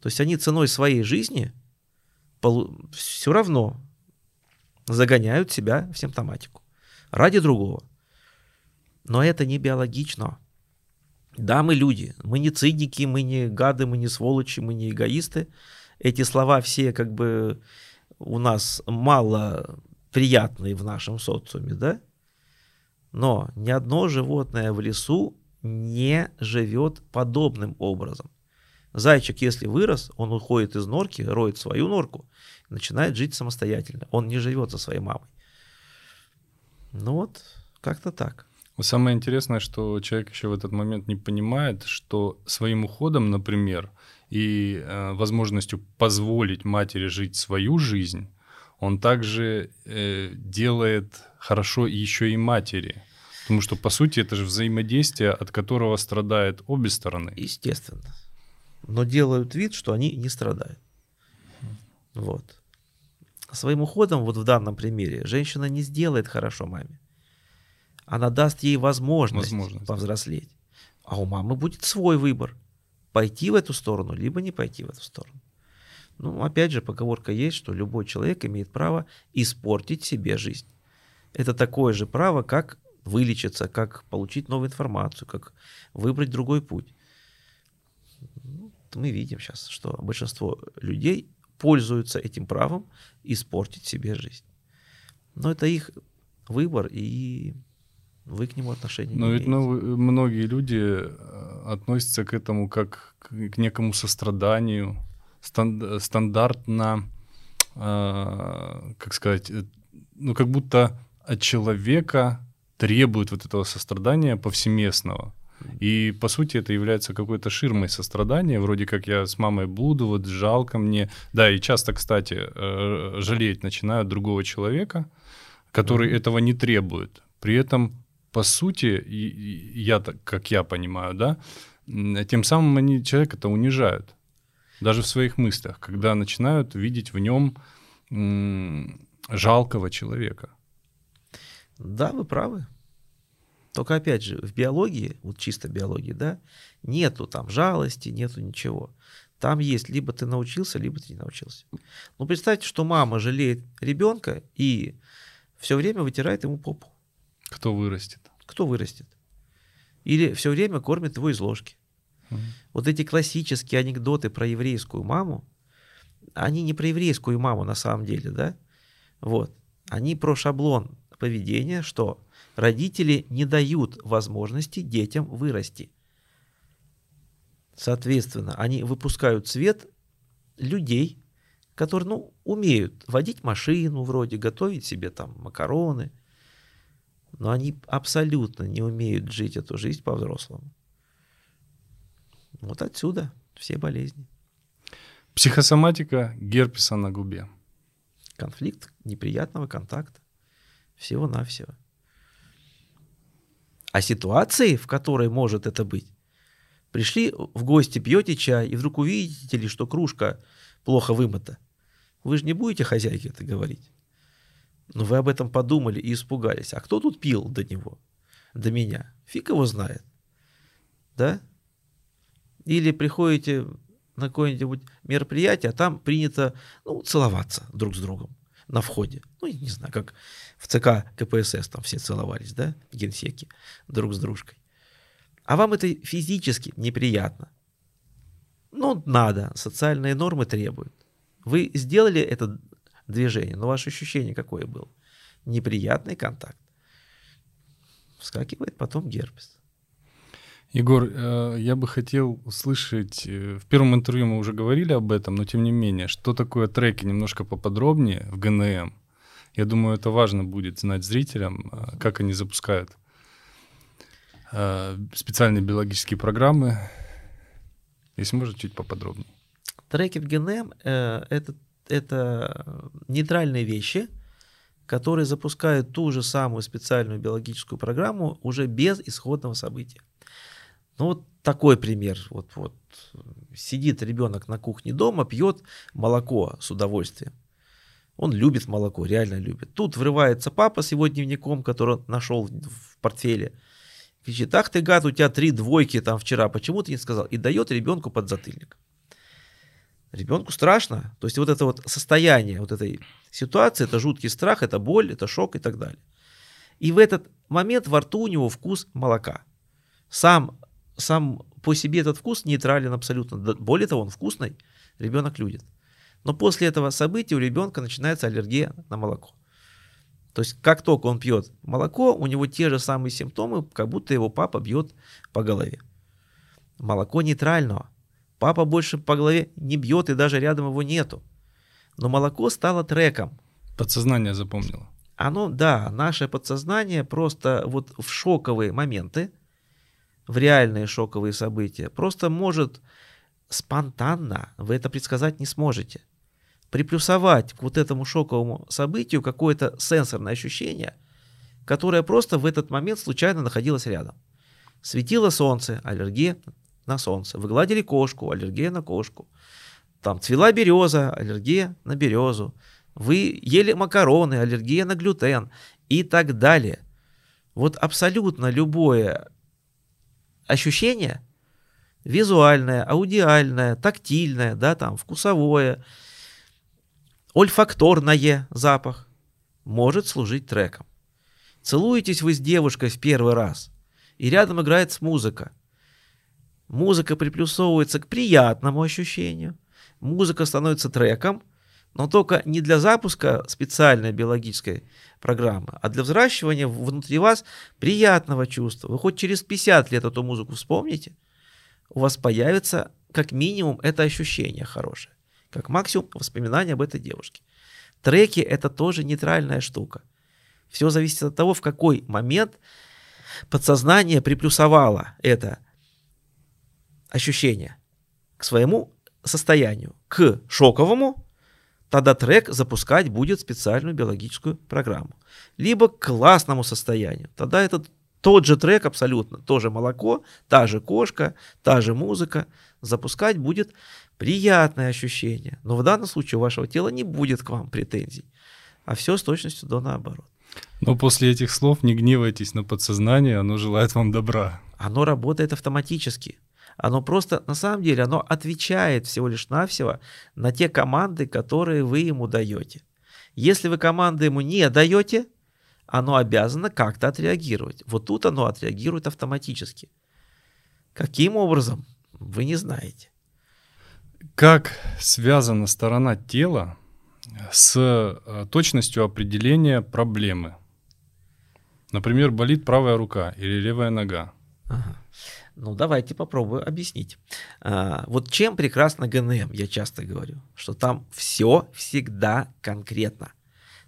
S1: То есть они ценой своей жизни все равно загоняют себя в симптоматику ради другого. Но это не биологично. Да, мы люди, мы не циники, мы не гады, мы не сволочи, мы не эгоисты, эти слова все как бы у нас мало приятные в нашем социуме, да? Но ни одно животное в лесу не живет подобным образом. Зайчик, если вырос, он уходит из норки, роет свою норку, начинает жить самостоятельно. Он не живет со своей мамой. Ну вот, как-то так.
S2: Самое интересное, что человек еще в этот момент не понимает, что своим уходом, например, и э, возможностью позволить матери жить свою жизнь, он также э, делает хорошо еще и матери. Потому что, по сути, это же взаимодействие, от которого страдают обе стороны.
S1: Естественно. Но делают вид, что они не страдают. Вот. Своим уходом, вот в данном примере, женщина не сделает хорошо маме. Она даст ей возможность, возможность. повзрослеть. А у мамы будет свой выбор пойти в эту сторону, либо не пойти в эту сторону. Ну, опять же, поговорка есть, что любой человек имеет право испортить себе жизнь. Это такое же право, как вылечиться, как получить новую информацию, как выбрать другой путь. Ну, мы видим сейчас, что большинство людей пользуются этим правом испортить себе жизнь. Но это их выбор, и вы к нему отношения
S2: Но
S1: не
S2: ведь ну, многие люди э, относятся к этому как к некому состраданию, станд, стандартно, э, как сказать, э, ну как будто от человека требуют вот этого сострадания повсеместного. И, по сути, это является какой-то ширмой сострадания, вроде как я с мамой буду, вот жалко мне. Да, и часто, кстати, жалеть начинают другого человека, который mm-hmm. этого не требует. При этом по сути, я, как я понимаю, да, тем самым они человека-то унижают. Даже в своих мыслях, когда начинают видеть в нем жалкого человека.
S1: Да, вы правы. Только опять же, в биологии, вот чисто биологии, да, нету там жалости, нету ничего. Там есть либо ты научился, либо ты не научился. Ну, представьте, что мама жалеет ребенка и все время вытирает ему попу.
S2: Кто вырастет?
S1: Кто вырастет? Или все время кормит его из ложки. Угу. Вот эти классические анекдоты про еврейскую маму, они не про еврейскую маму на самом деле, да? Вот. Они про шаблон поведения, что родители не дают возможности детям вырасти. Соответственно, они выпускают свет людей, которые, ну, умеют водить машину вроде, готовить себе там макароны – но они абсолютно не умеют жить эту жизнь по-взрослому. Вот отсюда все болезни.
S2: Психосоматика герпеса на губе.
S1: Конфликт неприятного контакта. Всего-навсего. А ситуации, в которой может это быть, пришли в гости, пьете чай, и вдруг увидите ли, что кружка плохо вымыта. Вы же не будете хозяйке это говорить. Но вы об этом подумали и испугались. А кто тут пил до него? До меня? Фиг его знает. Да? Или приходите на какое-нибудь мероприятие, а там принято ну, целоваться друг с другом на входе. Ну, не знаю, как в ЦК КПСС там все целовались, да, в генсеке друг с дружкой. А вам это физически неприятно. Ну, надо, социальные нормы требуют. Вы сделали это движение, но ваше ощущение какое было? Неприятный контакт. Вскакивает потом герпес.
S2: Егор, э, я бы хотел услышать, э, в первом интервью мы уже говорили об этом, но тем не менее, что такое треки немножко поподробнее в ГНМ. Я думаю, это важно будет знать зрителям, э, как они запускают специальные биологические программы. Если можно, чуть поподробнее.
S1: Треки в ГНМ это, это нейтральные вещи, которые запускают ту же самую специальную биологическую программу уже без исходного события. Ну вот такой пример. Вот, вот сидит ребенок на кухне дома, пьет молоко с удовольствием. Он любит молоко, реально любит. Тут врывается папа с его дневником, который он нашел в портфеле. Кричит, ах ты гад, у тебя три двойки там вчера, почему ты не сказал? И дает ребенку подзатыльник. Ребенку страшно. То есть вот это вот состояние вот этой ситуации, это жуткий страх, это боль, это шок и так далее. И в этот момент во рту у него вкус молока. Сам сам по себе этот вкус нейтрален абсолютно. Более того, он вкусный, ребенок любит. Но после этого события у ребенка начинается аллергия на молоко. То есть как только он пьет молоко, у него те же самые симптомы, как будто его папа бьет по голове. Молоко нейтрального. Папа больше по голове не бьет и даже рядом его нету. Но молоко стало треком.
S2: Подсознание запомнило.
S1: Оно, да, наше подсознание просто вот в шоковые моменты – в реальные шоковые события, просто может спонтанно, вы это предсказать не сможете, приплюсовать к вот этому шоковому событию какое-то сенсорное ощущение, которое просто в этот момент случайно находилось рядом. Светило солнце, аллергия на солнце. Вы гладили кошку, аллергия на кошку. Там цвела береза, аллергия на березу. Вы ели макароны, аллергия на глютен и так далее. Вот абсолютно любое ощущение визуальное, аудиальное, тактильное, да, там, вкусовое, ольфакторное запах может служить треком. Целуетесь вы с девушкой в первый раз, и рядом играет музыка. Музыка приплюсовывается к приятному ощущению. Музыка становится треком, но только не для запуска специальной биологической программы, а для взращивания внутри вас приятного чувства. Вы хоть через 50 лет эту музыку вспомните, у вас появится как минимум это ощущение хорошее, как максимум воспоминания об этой девушке. Треки это тоже нейтральная штука. Все зависит от того, в какой момент подсознание приплюсовало это ощущение к своему состоянию, к шоковому тогда трек запускать будет специальную биологическую программу. Либо к классному состоянию. Тогда этот тот же трек абсолютно, тоже молоко, та же кошка, та же музыка. Запускать будет приятное ощущение. Но в данном случае у вашего тела не будет к вам претензий. А все с точностью до наоборот.
S2: Но после этих слов не гневайтесь на подсознание, оно желает вам добра.
S1: Оно работает автоматически. Оно просто, на самом деле, оно отвечает всего лишь навсего на те команды, которые вы ему даете. Если вы команды ему не даете, оно обязано как-то отреагировать. Вот тут оно отреагирует автоматически. Каким образом, вы не знаете.
S2: Как связана сторона тела с э, точностью определения проблемы? Например, болит правая рука или левая нога. Ага.
S1: Ну, давайте попробую объяснить. А, вот чем прекрасно ГНМ, я часто говорю, что там все всегда конкретно.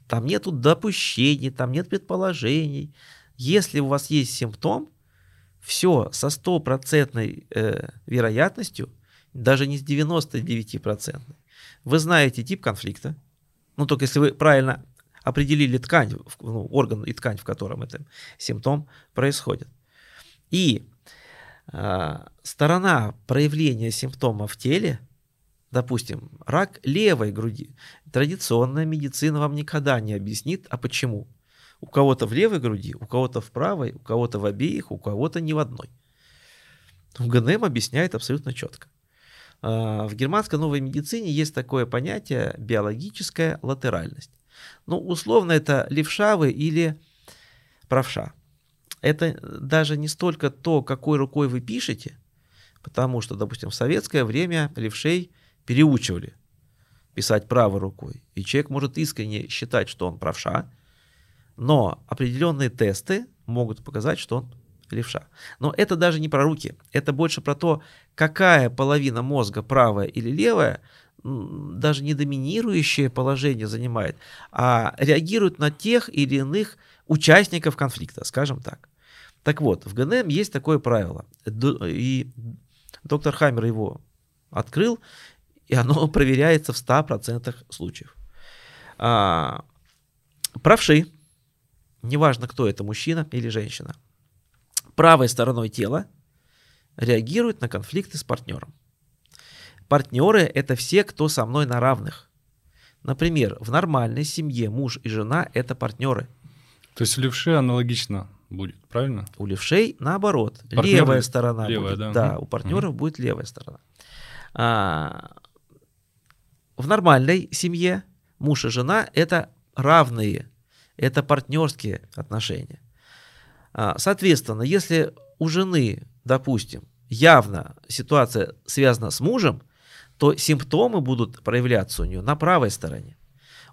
S1: Там нету допущений, там нет предположений. Если у вас есть симптом, все со стопроцентной э, вероятностью даже не с 99%. Вы знаете тип конфликта, ну только если вы правильно определили ткань, ну, орган и ткань, в котором этот симптом происходит. И сторона проявления симптома в теле, допустим, рак левой груди, традиционная медицина вам никогда не объяснит, а почему. У кого-то в левой груди, у кого-то в правой, у кого-то в обеих, у кого-то ни в одной. В ГНМ объясняет абсолютно четко. А, в германской новой медицине есть такое понятие биологическая латеральность. Ну, условно, это левша вы или правша. Это даже не столько то, какой рукой вы пишете, потому что, допустим, в советское время левшей переучивали писать правой рукой. И человек может искренне считать, что он правша, но определенные тесты могут показать, что он левша. Но это даже не про руки, это больше про то, какая половина мозга, правая или левая, даже не доминирующее положение занимает, а реагирует на тех или иных участников конфликта, скажем так. Так вот, в ГНМ есть такое правило, и доктор Хаммер его открыл, и оно проверяется в 100% случаев. А, правши, неважно кто это, мужчина или женщина, правой стороной тела реагируют на конфликты с партнером. Партнеры – это все, кто со мной на равных. Например, в нормальной семье муж и жена – это партнеры.
S2: То есть у левши аналогично будет, правильно?
S1: У левшей наоборот. Партнеры, левая сторона левая, будет. Да, да у партнеров угу. будет левая сторона. А, в нормальной семье муж и жена – это равные, это партнерские отношения. А, соответственно, если у жены, допустим, явно ситуация связана с мужем, то симптомы будут проявляться у нее на правой стороне.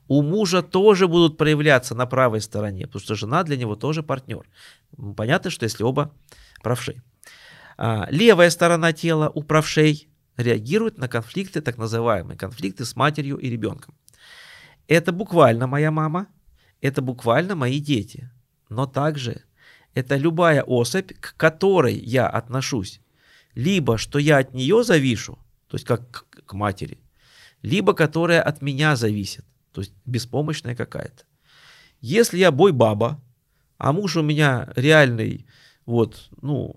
S1: У мужа тоже будут проявляться на правой стороне, потому что жена для него тоже партнер. Понятно, что если оба правшей. А, левая сторона тела у правшей реагирует на конфликты, так называемые конфликты с матерью и ребенком. Это буквально моя мама, это буквально мои дети, но также это любая особь, к которой я отношусь. Либо что я от нее завишу, то есть как к матери, либо которая от меня зависит, то есть беспомощная какая-то. Если я бой-баба, а муж у меня реальный, вот, ну,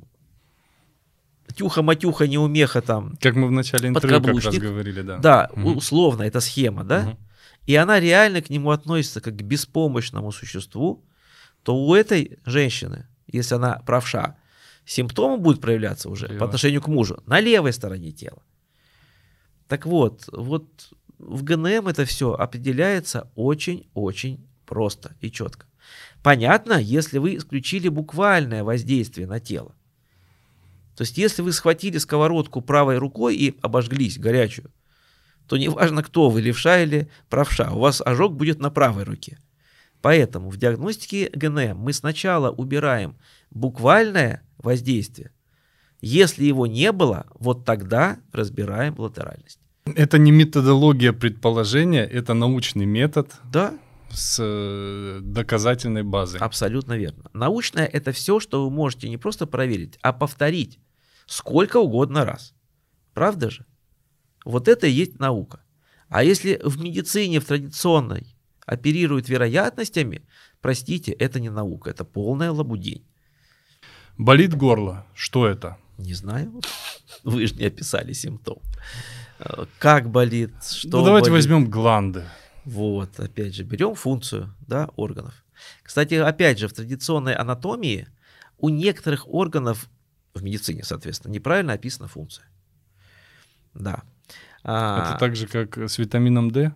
S1: тюха-матюха, неумеха там.
S2: Как мы в начале интервью как раз говорили, да.
S1: Да, угу. условно, это схема, да? Угу. И она реально к нему относится как к беспомощному существу, то у этой женщины, если она правша, симптомы будут проявляться уже Лево. по отношению к мужу на левой стороне тела. Так вот, вот в ГНМ это все определяется очень-очень просто и четко. Понятно, если вы исключили буквальное воздействие на тело. То есть, если вы схватили сковородку правой рукой и обожглись горячую, то неважно, кто вы, левша или правша, у вас ожог будет на правой руке. Поэтому в диагностике ГНМ мы сначала убираем буквальное воздействие, если его не было, вот тогда разбираем латеральность.
S2: Это не методология предположения, это научный метод.
S1: Да.
S2: С э, доказательной базой.
S1: Абсолютно верно. Научное это все, что вы можете не просто проверить, а повторить сколько угодно раз. Правда же? Вот это и есть наука. А если в медицине, в традиционной, оперируют вероятностями, простите, это не наука, это полная лабудень.
S2: Болит горло. Что это?
S1: Не знаю. Вы же не описали симптом. Как болит, что
S2: Ну давайте
S1: болит.
S2: возьмем гланды.
S1: Вот, опять же, берем функцию да, органов. Кстати, опять же, в традиционной анатомии у некоторых органов в медицине, соответственно, неправильно описана функция. Да.
S2: А, Это так же, как с витамином D?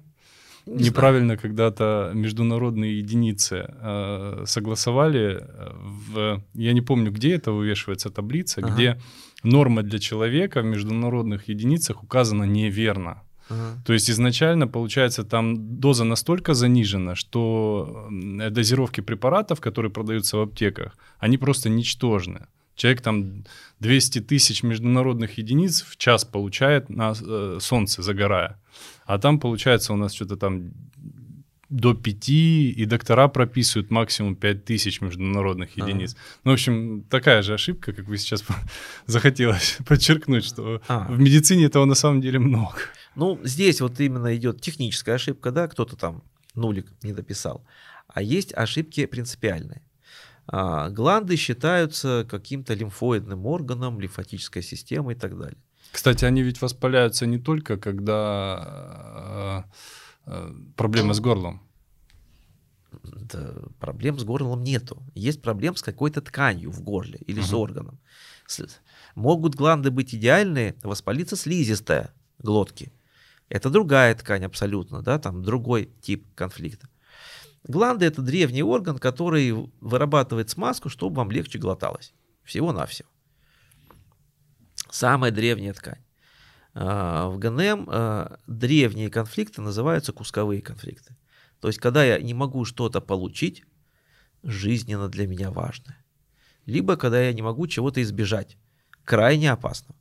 S2: Не Неправильно когда-то международные единицы э, согласовали э, в, я не помню, где это вывешивается таблица, ага. где норма для человека в международных единицах указана неверно. Ага. То есть изначально, получается, там доза настолько занижена, что дозировки препаратов, которые продаются в аптеках, они просто ничтожны. Человек там 200 тысяч международных единиц в час получает на э, солнце, загорая. А там получается у нас что-то там до 5, и доктора прописывают максимум 5 тысяч международных единиц. А. Ну, в общем, такая же ошибка, как вы сейчас захотелось подчеркнуть, что а. в медицине этого на самом деле много.
S1: Ну, здесь вот именно идет техническая ошибка, да, кто-то там нулик не дописал. А есть ошибки принципиальные. А, гланды считаются каким-то лимфоидным органом, лимфатической системой и так далее.
S2: Кстати, они ведь воспаляются не только, когда э, э, проблемы с горлом.
S1: Да, проблем с горлом нету. Есть проблем с какой-то тканью в горле или угу. с органом. Могут гланды быть идеальные, воспалиться слизистая глотки. Это другая ткань абсолютно, да, там другой тип конфликта. Гланды это древний орган, который вырабатывает смазку, чтобы вам легче глоталось. Всего-навсего. Самая древняя ткань. А, в ГНМ а, древние конфликты называются кусковые конфликты. То есть, когда я не могу что-то получить, жизненно для меня важное. Либо, когда я не могу чего-то избежать, крайне опасно.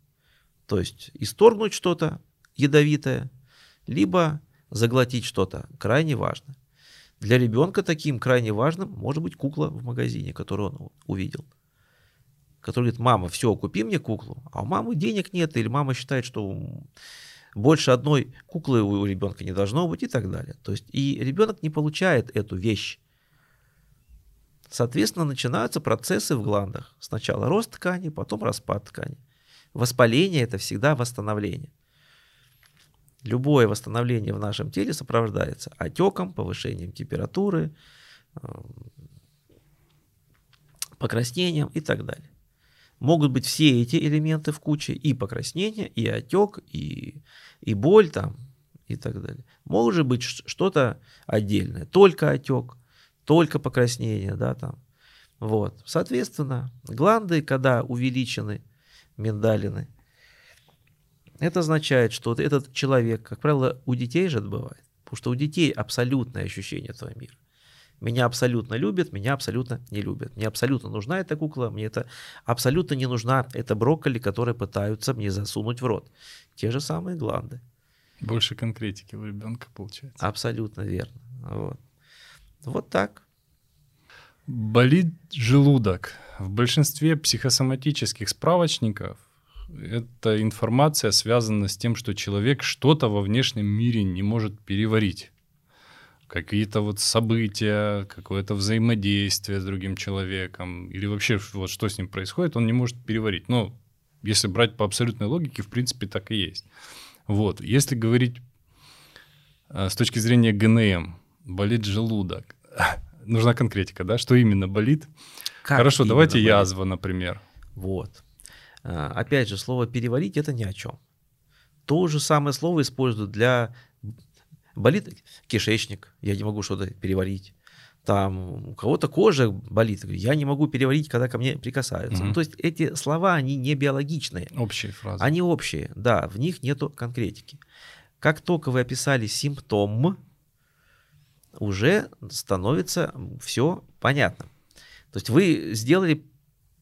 S1: То есть, исторгнуть что-то ядовитое, либо заглотить что-то крайне важно. Для ребенка таким крайне важным может быть кукла в магазине, которую он увидел. Который говорит, мама, все, купи мне куклу. А у мамы денег нет, или мама считает, что больше одной куклы у ребенка не должно быть и так далее. То есть и ребенок не получает эту вещь. Соответственно, начинаются процессы в гландах. Сначала рост ткани, потом распад ткани. Воспаление – это всегда восстановление. Любое восстановление в нашем теле сопровождается отеком, повышением температуры, эм, покраснением и так далее. Могут быть все эти элементы в куче, и покраснение, и отек, и, и боль там, и так далее. Может быть что-то отдельное, только отек, только покраснение, да, там. Вот. Соответственно, гланды, когда увеличены миндалины, это означает, что вот этот человек, как правило, у детей же это бывает, потому что у детей абсолютное ощущение этого мира. Меня абсолютно любят, меня абсолютно не любят. Мне абсолютно нужна эта кукла, мне это абсолютно не нужна эта брокколи, которые пытаются мне засунуть в рот. Те же самые гланды.
S2: Больше конкретики у ребенка получается.
S1: Абсолютно верно. Вот, вот так.
S2: Болит желудок. В большинстве психосоматических справочников эта информация связана с тем, что человек что-то во внешнем мире не может переварить. Какие-то вот события, какое-то взаимодействие с другим человеком, или вообще вот что с ним происходит, он не может переварить. Но если брать по абсолютной логике, в принципе, так и есть. Вот. Если говорить э, с точки зрения ГНМ, болит желудок, нужна конкретика, да? Что именно болит? Как Хорошо, давайте болит? язва, например.
S1: Вот. А, опять же, слово «переварить» — это ни о чем. То же самое слово используют для... Болит кишечник, я не могу что-то переварить. Там у кого-то кожа болит, я не могу переварить, когда ко мне прикасаются. Угу. Ну, то есть эти слова, они не биологичные.
S2: Общие фразы.
S1: Они общие, да, в них нету конкретики. Как только вы описали симптом, уже становится все понятно. То есть вы сделали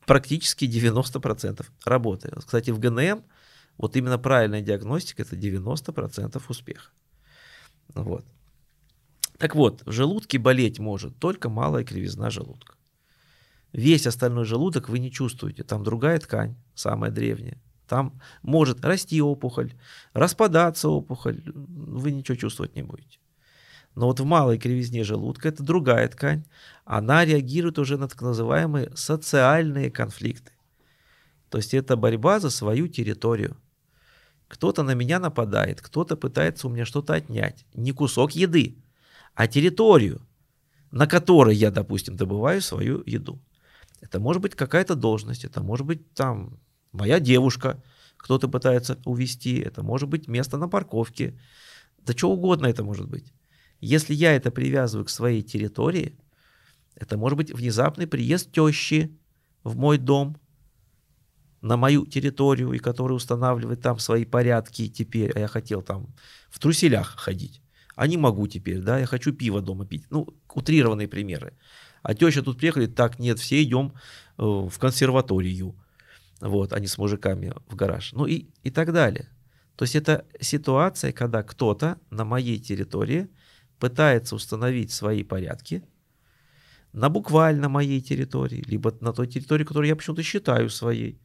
S1: практически 90% работы. Кстати, в ГНМ вот именно правильная диагностика – это 90% успеха. Вот. Так вот, в желудке болеть может только малая кривизна желудка. Весь остальной желудок вы не чувствуете. Там другая ткань, самая древняя. Там может расти опухоль, распадаться опухоль. Вы ничего чувствовать не будете. Но вот в малой кривизне желудка это другая ткань. Она реагирует уже на так называемые социальные конфликты. То есть это борьба за свою территорию. Кто-то на меня нападает, кто-то пытается у меня что-то отнять. Не кусок еды, а территорию, на которой я, допустим, добываю свою еду. Это может быть какая-то должность, это может быть там моя девушка, кто-то пытается увести, это может быть место на парковке, да что угодно это может быть. Если я это привязываю к своей территории, это может быть внезапный приезд тещи в мой дом, на мою территорию, и который устанавливает там свои порядки теперь, а я хотел там в труселях ходить. А не могу теперь, да, я хочу пиво дома пить. Ну, утрированные примеры. А теща тут приехали, так, нет, все идем э, в консерваторию. Вот, а не с мужиками в гараж. Ну и, и так далее. То есть это ситуация, когда кто-то на моей территории пытается установить свои порядки на буквально моей территории, либо на той территории, которую я почему-то считаю своей.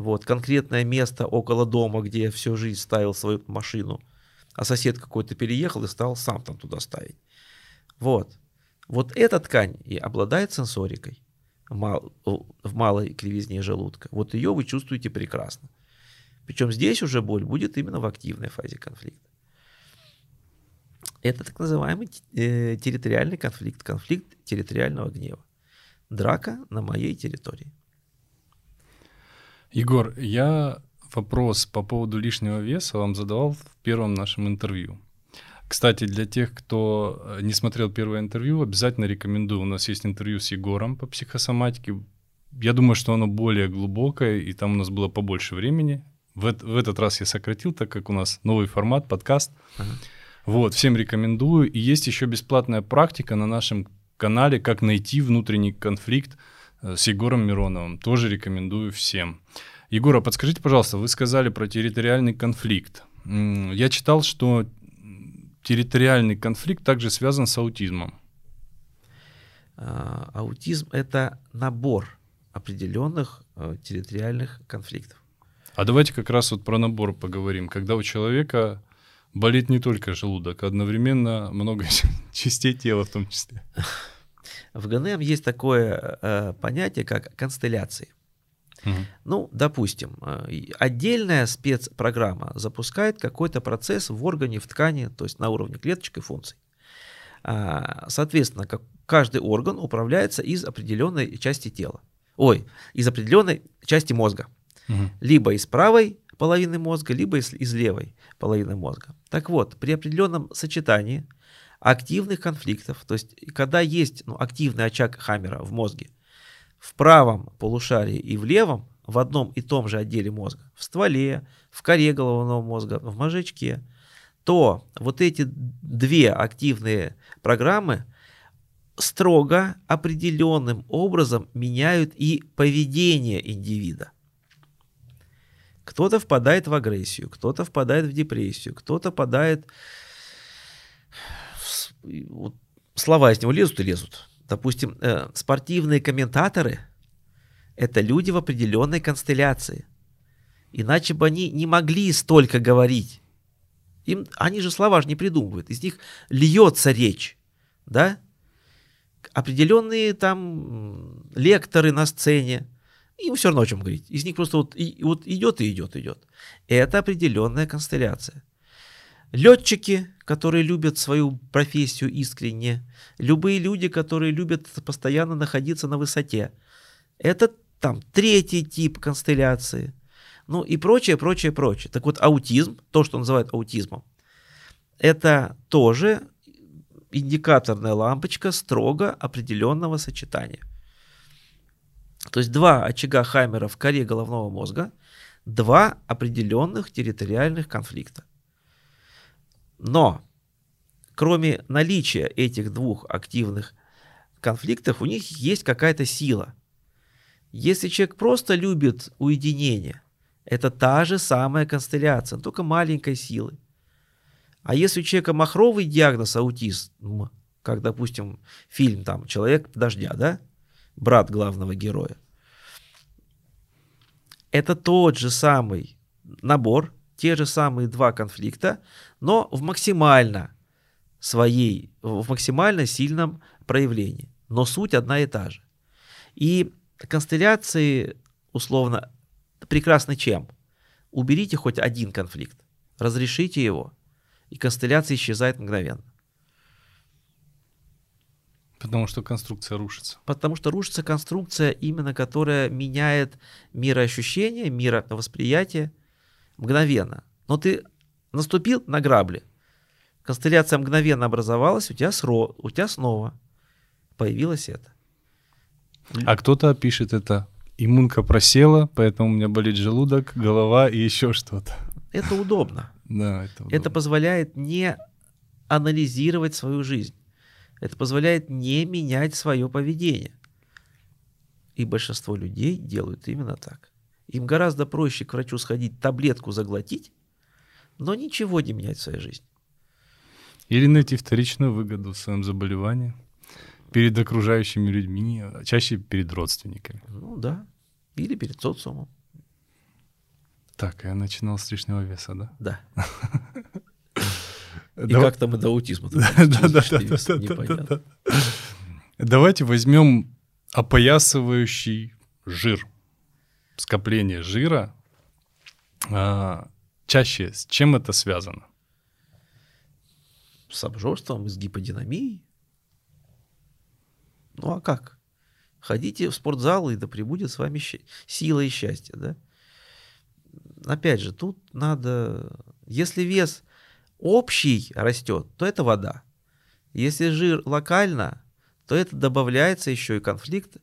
S1: Вот, конкретное место около дома, где я всю жизнь ставил свою машину, а сосед какой-то переехал и стал сам там туда ставить. Вот. Вот эта ткань и обладает сенсорикой в малой кривизне желудка. Вот ее вы чувствуете прекрасно. Причем здесь уже боль будет именно в активной фазе конфликта. Это так называемый э, территориальный конфликт, конфликт территориального гнева. Драка на моей территории.
S2: Егор, я вопрос по поводу лишнего веса вам задавал в первом нашем интервью. Кстати, для тех, кто э, не смотрел первое интервью, обязательно рекомендую. У нас есть интервью с Егором по психосоматике. Я думаю, что оно более глубокое, и там у нас было побольше времени. В, в этот раз я сократил, так как у нас новый формат, подкаст. Uh-huh. Вот, всем рекомендую. И есть еще бесплатная практика на нашем канале, как найти внутренний конфликт с Егором Мироновым. Тоже рекомендую всем. Егор, а подскажите, пожалуйста, вы сказали про территориальный конфликт. Я читал, что территориальный конфликт также связан с аутизмом.
S1: А, аутизм – это набор определенных э, территориальных конфликтов.
S2: А давайте как раз вот про набор поговорим. Когда у человека болит не только желудок, а одновременно много частей тела в том числе.
S1: В ГНМ есть такое э, понятие, как констелляции. Угу. Ну, допустим, э, отдельная спецпрограмма запускает какой-то процесс в органе, в ткани, то есть на уровне клеточек и функций. А, соответственно, как каждый орган управляется из определенной части тела. Ой, из определенной части мозга. Угу. Либо из правой половины мозга, либо из, из левой половины мозга. Так вот, при определенном сочетании активных конфликтов, то есть когда есть ну, активный очаг Хаммера в мозге, в правом полушарии и в левом, в одном и том же отделе мозга, в стволе, в коре головного мозга, в мозжечке, то вот эти две активные программы строго определенным образом меняют и поведение индивида. Кто-то впадает в агрессию, кто-то впадает в депрессию, кто-то впадает... Вот слова из него лезут и лезут. Допустим, э, спортивные комментаторы – это люди в определенной констелляции. Иначе бы они не могли столько говорить. Им, они же слова же не придумывают. Из них льется речь. Да? Определенные там лекторы на сцене, им все равно о чем говорить. Из них просто вот, и, вот идет и идет, идет. Это определенная констелляция. Летчики, которые любят свою профессию искренне, любые люди, которые любят постоянно находиться на высоте. Это там третий тип констелляции. Ну и прочее, прочее, прочее. Так вот, аутизм, то, что называют аутизмом, это тоже индикаторная лампочка строго определенного сочетания. То есть два очага Хаймера в коре головного мозга, два определенных территориальных конфликта. Но кроме наличия этих двух активных конфликтов, у них есть какая-то сила. Если человек просто любит уединение, это та же самая констелляция, только маленькой силы. А если у человека махровый диагноз аутизм, как, допустим, фильм там «Человек дождя», да, брат главного героя, это тот же самый набор те же самые два конфликта, но в максимально своей, в максимально сильном проявлении. Но суть одна и та же. И констелляции, условно, прекрасны чем? Уберите хоть один конфликт, разрешите его, и констелляция исчезает мгновенно.
S2: Потому что конструкция рушится.
S1: Потому что рушится конструкция, именно которая меняет мироощущение, мировосприятие, мгновенно. Но ты наступил на грабли, констелляция мгновенно образовалась, у тебя, сро, у тебя снова появилось это.
S2: А кто-то пишет это иммунка просела, поэтому у меня болит желудок, голова и еще что-то.
S1: Это удобно.
S2: Да, это удобно.
S1: Это позволяет не анализировать свою жизнь. Это позволяет не менять свое поведение. И большинство людей делают именно так. Им гораздо проще к врачу сходить, таблетку заглотить, но ничего не менять в своей жизни.
S2: Или найти вторичную выгоду в своем заболевании перед окружающими людьми, а чаще перед родственниками.
S1: Ну да, или перед социумом.
S2: Так, я начинал с лишнего веса, да?
S1: Да. И как-то мы до аутизма.
S2: Давайте возьмем опоясывающий жир, скопление жира. А, чаще с чем это связано?
S1: С обжорством, с гиподинамией. Ну а как? Ходите в спортзал, и да пребудет с вами сила и счастье, да? Опять же, тут надо... Если вес общий растет, то это вода. Если жир локально, то это добавляется еще и конфликт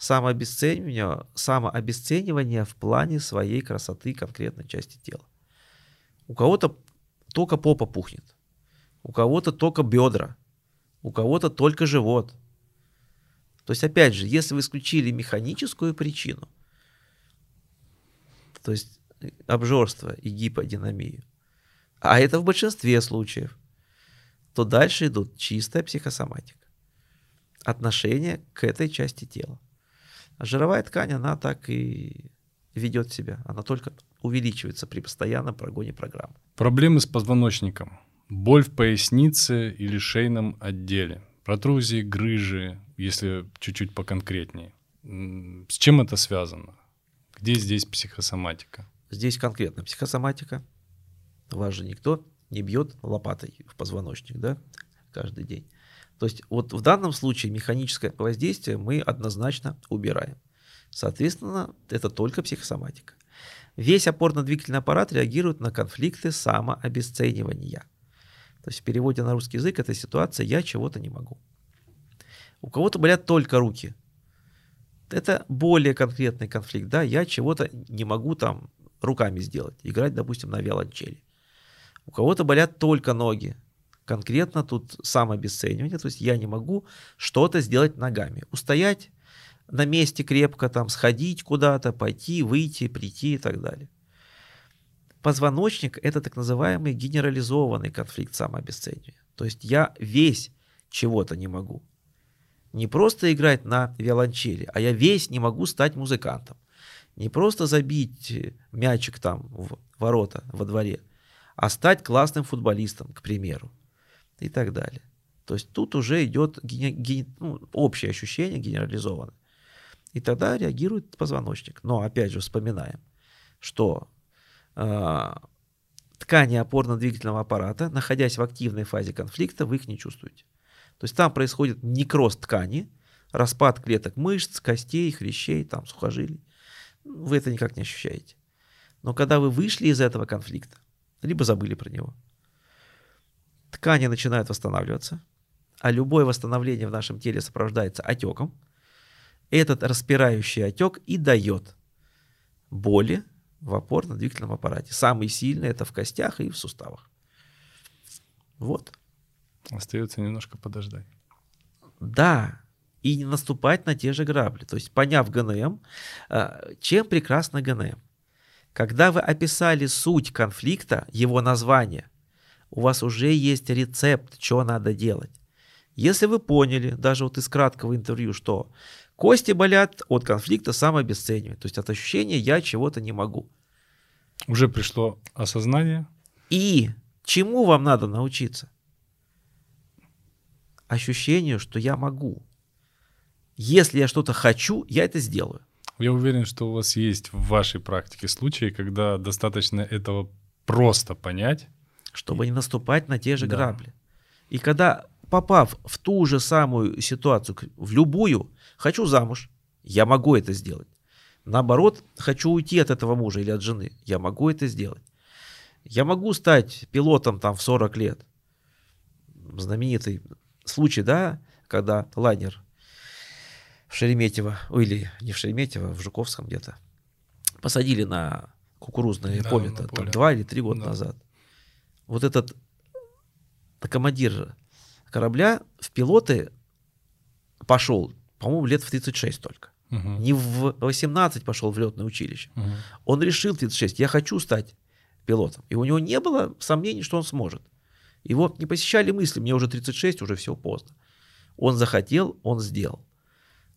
S1: самообесценивания, самообесценивания в плане своей красоты конкретной части тела. У кого-то только попа пухнет, у кого-то только бедра, у кого-то только живот. То есть, опять же, если вы исключили механическую причину, то есть обжорство и гиподинамию, а это в большинстве случаев, то дальше идут чистая психосоматика. Отношение к этой части тела. А жировая ткань, она так и ведет себя. Она только увеличивается при постоянном прогоне программы.
S2: Проблемы с позвоночником. Боль в пояснице или шейном отделе. Протрузии, грыжи, если чуть-чуть поконкретнее. С чем это связано? Где здесь психосоматика?
S1: Здесь конкретно психосоматика. Вас же никто не бьет лопатой в позвоночник, да, каждый день. То есть вот в данном случае механическое воздействие мы однозначно убираем. Соответственно, это только психосоматика. Весь опорно-двигательный аппарат реагирует на конфликты самообесценивания. То есть в переводе на русский язык это ситуация «я чего-то не могу». У кого-то болят только руки. Это более конкретный конфликт. Да, я чего-то не могу там руками сделать. Играть, допустим, на виолончели. У кого-то болят только ноги. Конкретно тут самообесценивание. То есть я не могу что-то сделать ногами. Устоять на месте крепко, там, сходить куда-то, пойти, выйти, прийти и так далее. Позвоночник – это так называемый генерализованный конфликт самообесценивания. То есть я весь чего-то не могу. Не просто играть на виолончели, а я весь не могу стать музыкантом. Не просто забить мячик там в ворота во дворе, а стать классным футболистом, к примеру, и так далее. То есть тут уже идет ген, ген, ну, общее ощущение генерализованное. И тогда реагирует позвоночник. Но опять же вспоминаем, что э, ткани опорно-двигательного аппарата, находясь в активной фазе конфликта, вы их не чувствуете. То есть там происходит некроз ткани, распад клеток мышц, костей, хрящей, там, сухожилий. Вы это никак не ощущаете. Но когда вы вышли из этого конфликта, либо забыли про него, ткани начинают восстанавливаться, а любое восстановление в нашем теле сопровождается отеком – этот распирающий отек и дает боли в опорно-двигательном аппарате. Самый сильный это в костях и в суставах. Вот.
S2: Остается немножко подождать.
S1: Да, и не наступать на те же грабли. То есть, поняв ГНМ, э, чем прекрасно ГНМ? Когда вы описали суть конфликта, его название, у вас уже есть рецепт, что надо делать. Если вы поняли, даже вот из краткого интервью, что Кости болят от конфликта самообесценивания, то есть от ощущения «я чего-то не могу».
S2: Уже пришло осознание.
S1: И чему вам надо научиться? Ощущению, что я могу. Если я что-то хочу, я это сделаю.
S2: Я уверен, что у вас есть в вашей практике случаи, когда достаточно этого просто понять.
S1: Чтобы не наступать на те же да. грабли. И когда попав в ту же самую ситуацию, в любую, хочу замуж, я могу это сделать. Наоборот, хочу уйти от этого мужа или от жены, я могу это сделать. Я могу стать пилотом там в 40 лет. Знаменитый случай, да, когда лайнер в Шереметьево, или не в Шереметьево, в Жуковском где-то, посадили на кукурузное да, поле, на поле. Там, два или три года да. назад. Вот этот командир корабля в пилоты пошел, по-моему, лет в 36 только. Угу. Не в 18 пошел в летное училище. Угу. Он решил в 36, я хочу стать пилотом. И у него не было сомнений, что он сможет. Его не посещали мысли, мне уже 36, уже все поздно. Он захотел, он сделал.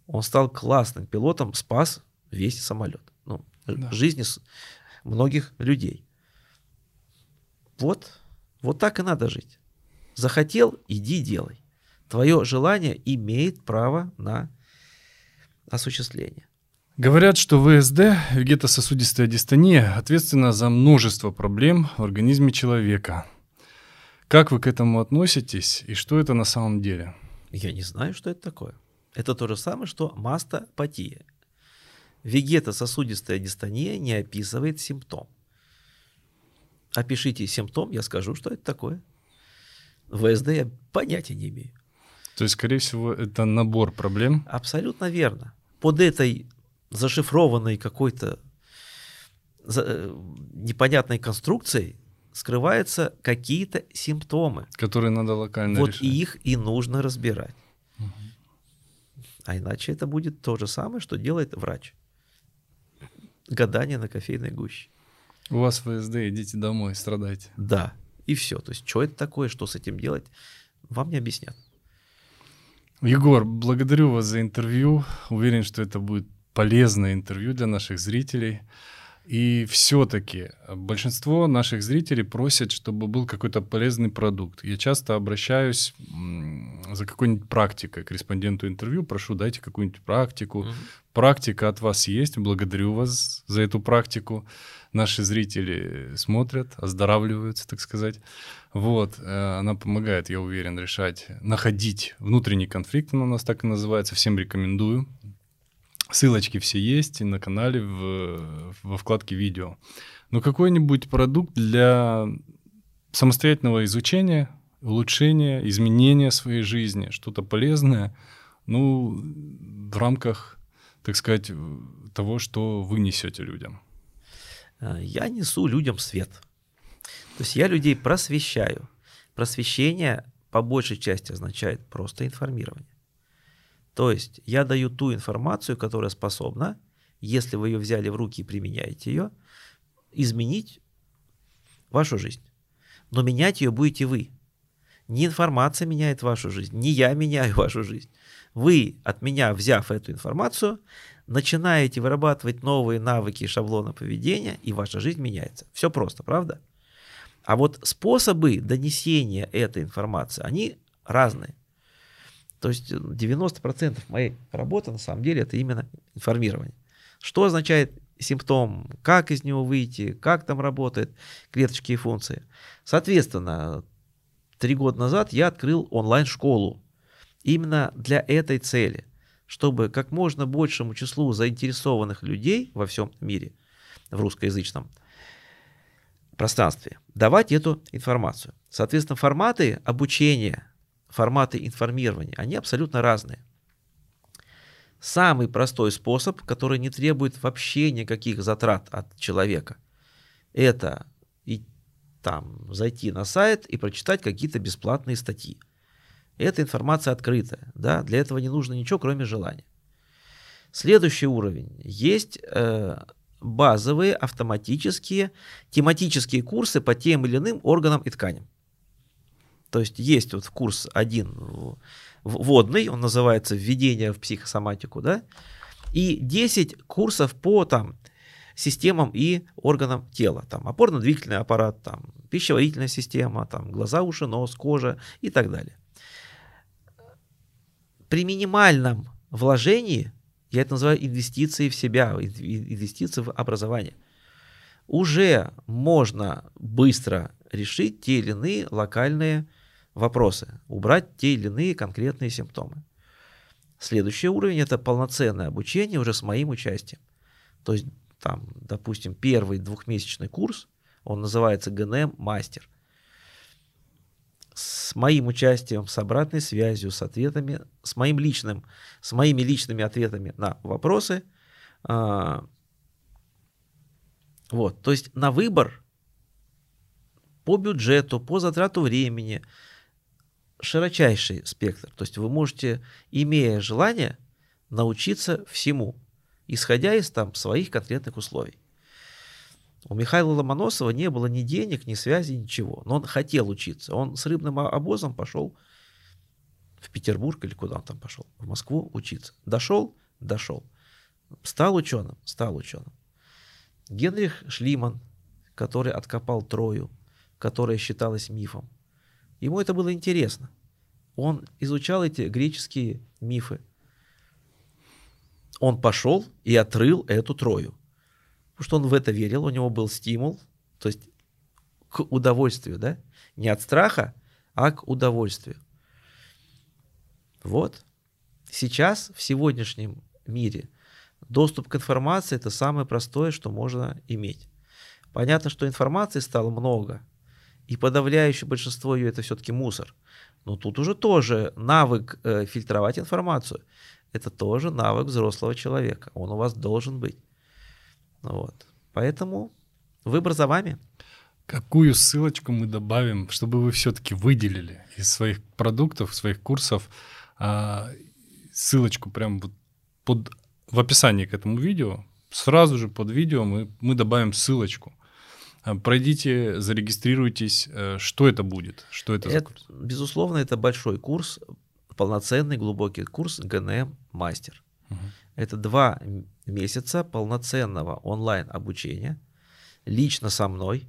S1: Он стал классным пилотом, спас весь самолет. Ну, да. жизни многих людей. Вот, вот так и надо жить. Захотел, иди делай. Твое желание имеет право на осуществление.
S2: Говорят, что ВСД, вегетососудистая дистония, ответственна за множество проблем в организме человека. Как вы к этому относитесь и что это на самом деле?
S1: Я не знаю, что это такое. Это то же самое, что мастопатия. Вегетососудистая дистония не описывает симптом. Опишите симптом, я скажу, что это такое. ВСД я понятия не имею.
S2: То есть, скорее всего, это набор проблем?
S1: Абсолютно верно. Под этой зашифрованной какой-то э, непонятной конструкцией скрываются какие-то симптомы.
S2: Которые надо локально
S1: вот
S2: решать.
S1: Вот их и нужно разбирать. Угу. А иначе это будет то же самое, что делает врач. Гадание на кофейной гуще.
S2: У вас ВСД, идите домой, страдайте.
S1: Да, и все. То есть, что это такое, что с этим делать, вам не объяснят.
S2: Егор, благодарю вас за интервью. Уверен, что это будет полезное интервью для наших зрителей. И все-таки большинство наших зрителей просят, чтобы был какой-то полезный продукт. Я часто обращаюсь за какой-нибудь практикой к респонденту интервью, прошу, дайте какую-нибудь практику. Mm-hmm. Практика от вас есть, благодарю вас за эту практику. Наши зрители смотрят, оздоравливаются, так сказать. Вот, э, она помогает, я уверен, решать, находить внутренний конфликт, она у нас так и называется, всем рекомендую. Ссылочки все есть на канале в, во вкладке видео. Но какой-нибудь продукт для самостоятельного изучения, улучшения, изменения своей жизни, что-то полезное, ну, в рамках, так сказать, того, что вы несете людям.
S1: А, я несу людям свет. То есть я людей просвещаю. Просвещение по большей части означает просто информирование. То есть я даю ту информацию, которая способна, если вы ее взяли в руки и применяете ее, изменить вашу жизнь. Но менять ее будете вы. Не информация меняет вашу жизнь, не я меняю вашу жизнь. Вы, от меня взяв эту информацию, начинаете вырабатывать новые навыки и шаблоны поведения, и ваша жизнь меняется. Все просто, правда? А вот способы донесения этой информации, они разные. То есть 90% моей работы на самом деле это именно информирование. Что означает симптом, как из него выйти, как там работают клеточки и функции. Соответственно, три года назад я открыл онлайн-школу именно для этой цели, чтобы как можно большему числу заинтересованных людей во всем мире, в русскоязычном пространстве, давать эту информацию. Соответственно, форматы обучения форматы информирования, они абсолютно разные. Самый простой способ, который не требует вообще никаких затрат от человека, это там зайти на сайт и прочитать какие-то бесплатные статьи. Эта информация открытая, да, для этого не нужно ничего, кроме желания. Следующий уровень. Есть э, базовые автоматические тематические курсы по тем или иным органам и тканям. То есть есть вот курс один вводный, он называется «Введение в психосоматику», да, и 10 курсов по там системам и органам тела. Там опорно-двигательный аппарат, там пищеварительная система, там глаза, уши, нос, кожа и так далее. При минимальном вложении, я это называю инвестицией в себя, инвестиции в образование, уже можно быстро решить те или иные локальные вопросы, убрать те или иные конкретные симптомы. Следующий уровень это полноценное обучение уже с моим участием. То есть там, допустим, первый двухмесячный курс, он называется ГНМ Мастер. С моим участием, с обратной связью, с ответами, с моим личным, с моими личными ответами на вопросы. А, вот, то есть на выбор по бюджету, по затрату времени, широчайший спектр. То есть вы можете, имея желание, научиться всему, исходя из там своих конкретных условий. У Михаила Ломоносова не было ни денег, ни связи, ничего. Но он хотел учиться. Он с рыбным обозом пошел в Петербург или куда он там пошел, в Москву учиться. Дошел, дошел. Стал ученым, стал ученым. Генрих Шлиман, который откопал Трою, которая считалась мифом, ему это было интересно. Он изучал эти греческие мифы. Он пошел и отрыл эту Трою. Потому что он в это верил, у него был стимул, то есть к удовольствию, да? Не от страха, а к удовольствию. Вот. Сейчас, в сегодняшнем мире, доступ к информации – это самое простое, что можно иметь. Понятно, что информации стало много, и подавляющее большинство ее – это все-таки мусор. Но тут уже тоже навык э, фильтровать информацию – это тоже навык взрослого человека. Он у вас должен быть. Вот. Поэтому выбор за вами.
S2: Какую ссылочку мы добавим, чтобы вы все-таки выделили из своих продуктов, своих курсов а, ссылочку прямо вот под, в описании к этому видео, сразу же под видео мы, мы добавим ссылочку. А, пройдите, зарегистрируйтесь. Э, что это будет? Что это, это за курс?
S1: Безусловно, это большой курс, полноценный глубокий курс ГНМ Мастер. Угу. Это два месяца полноценного онлайн обучения лично со мной.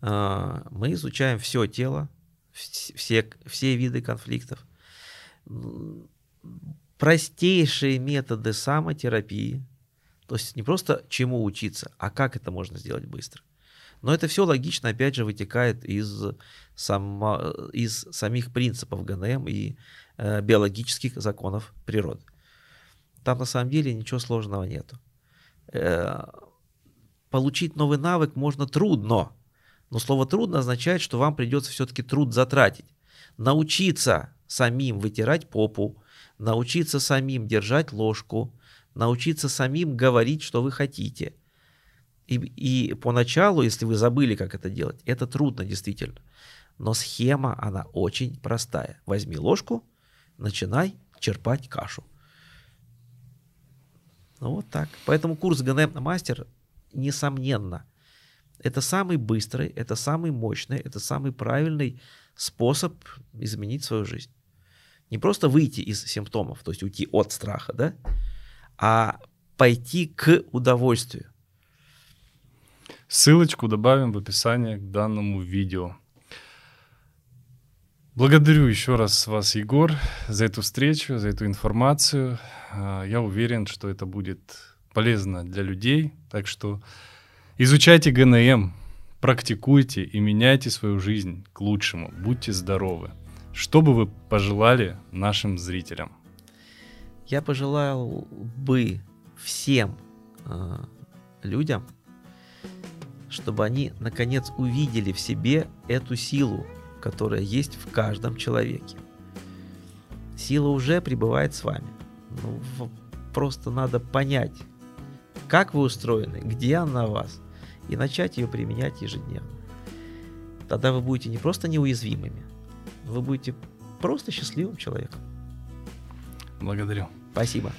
S1: А, мы изучаем все тело, все, все виды конфликтов, простейшие методы самотерапии, то есть не просто чему учиться, а как это можно сделать быстро. Но это все логично, опять же, вытекает из, само, из самих принципов ГНМ и биологических законов природы. Там на самом деле ничего сложного нету. Э, получить новый навык можно трудно, но слово трудно означает, что вам придется все-таки труд затратить. Научиться самим вытирать попу, научиться самим держать ложку, научиться самим говорить, что вы хотите. И, и поначалу, если вы забыли, как это делать, это трудно действительно. Но схема, она очень простая. Возьми ложку, начинай черпать кашу. Ну вот так. Поэтому курс ГНМ на мастер, несомненно, это самый быстрый, это самый мощный, это самый правильный способ изменить свою жизнь. Не просто выйти из симптомов, то есть уйти от страха, да, а пойти к удовольствию.
S2: Ссылочку добавим в описании к данному видео. Благодарю еще раз вас, Егор, за эту встречу, за эту информацию. А, я уверен, что это будет полезно для людей. Так что изучайте ГНМ, практикуйте и меняйте свою жизнь к лучшему. Будьте здоровы. Что бы вы пожелали нашим зрителям?
S1: Я пожелал бы всем э, людям, чтобы они наконец увидели в себе эту силу, которая есть в каждом человеке. Сила уже пребывает с вами. Ну, просто надо понять, как вы устроены, где она у вас, и начать ее применять ежедневно. Тогда вы будете не просто неуязвимыми, вы будете просто счастливым человеком.
S2: Благодарю.
S1: Спасибо.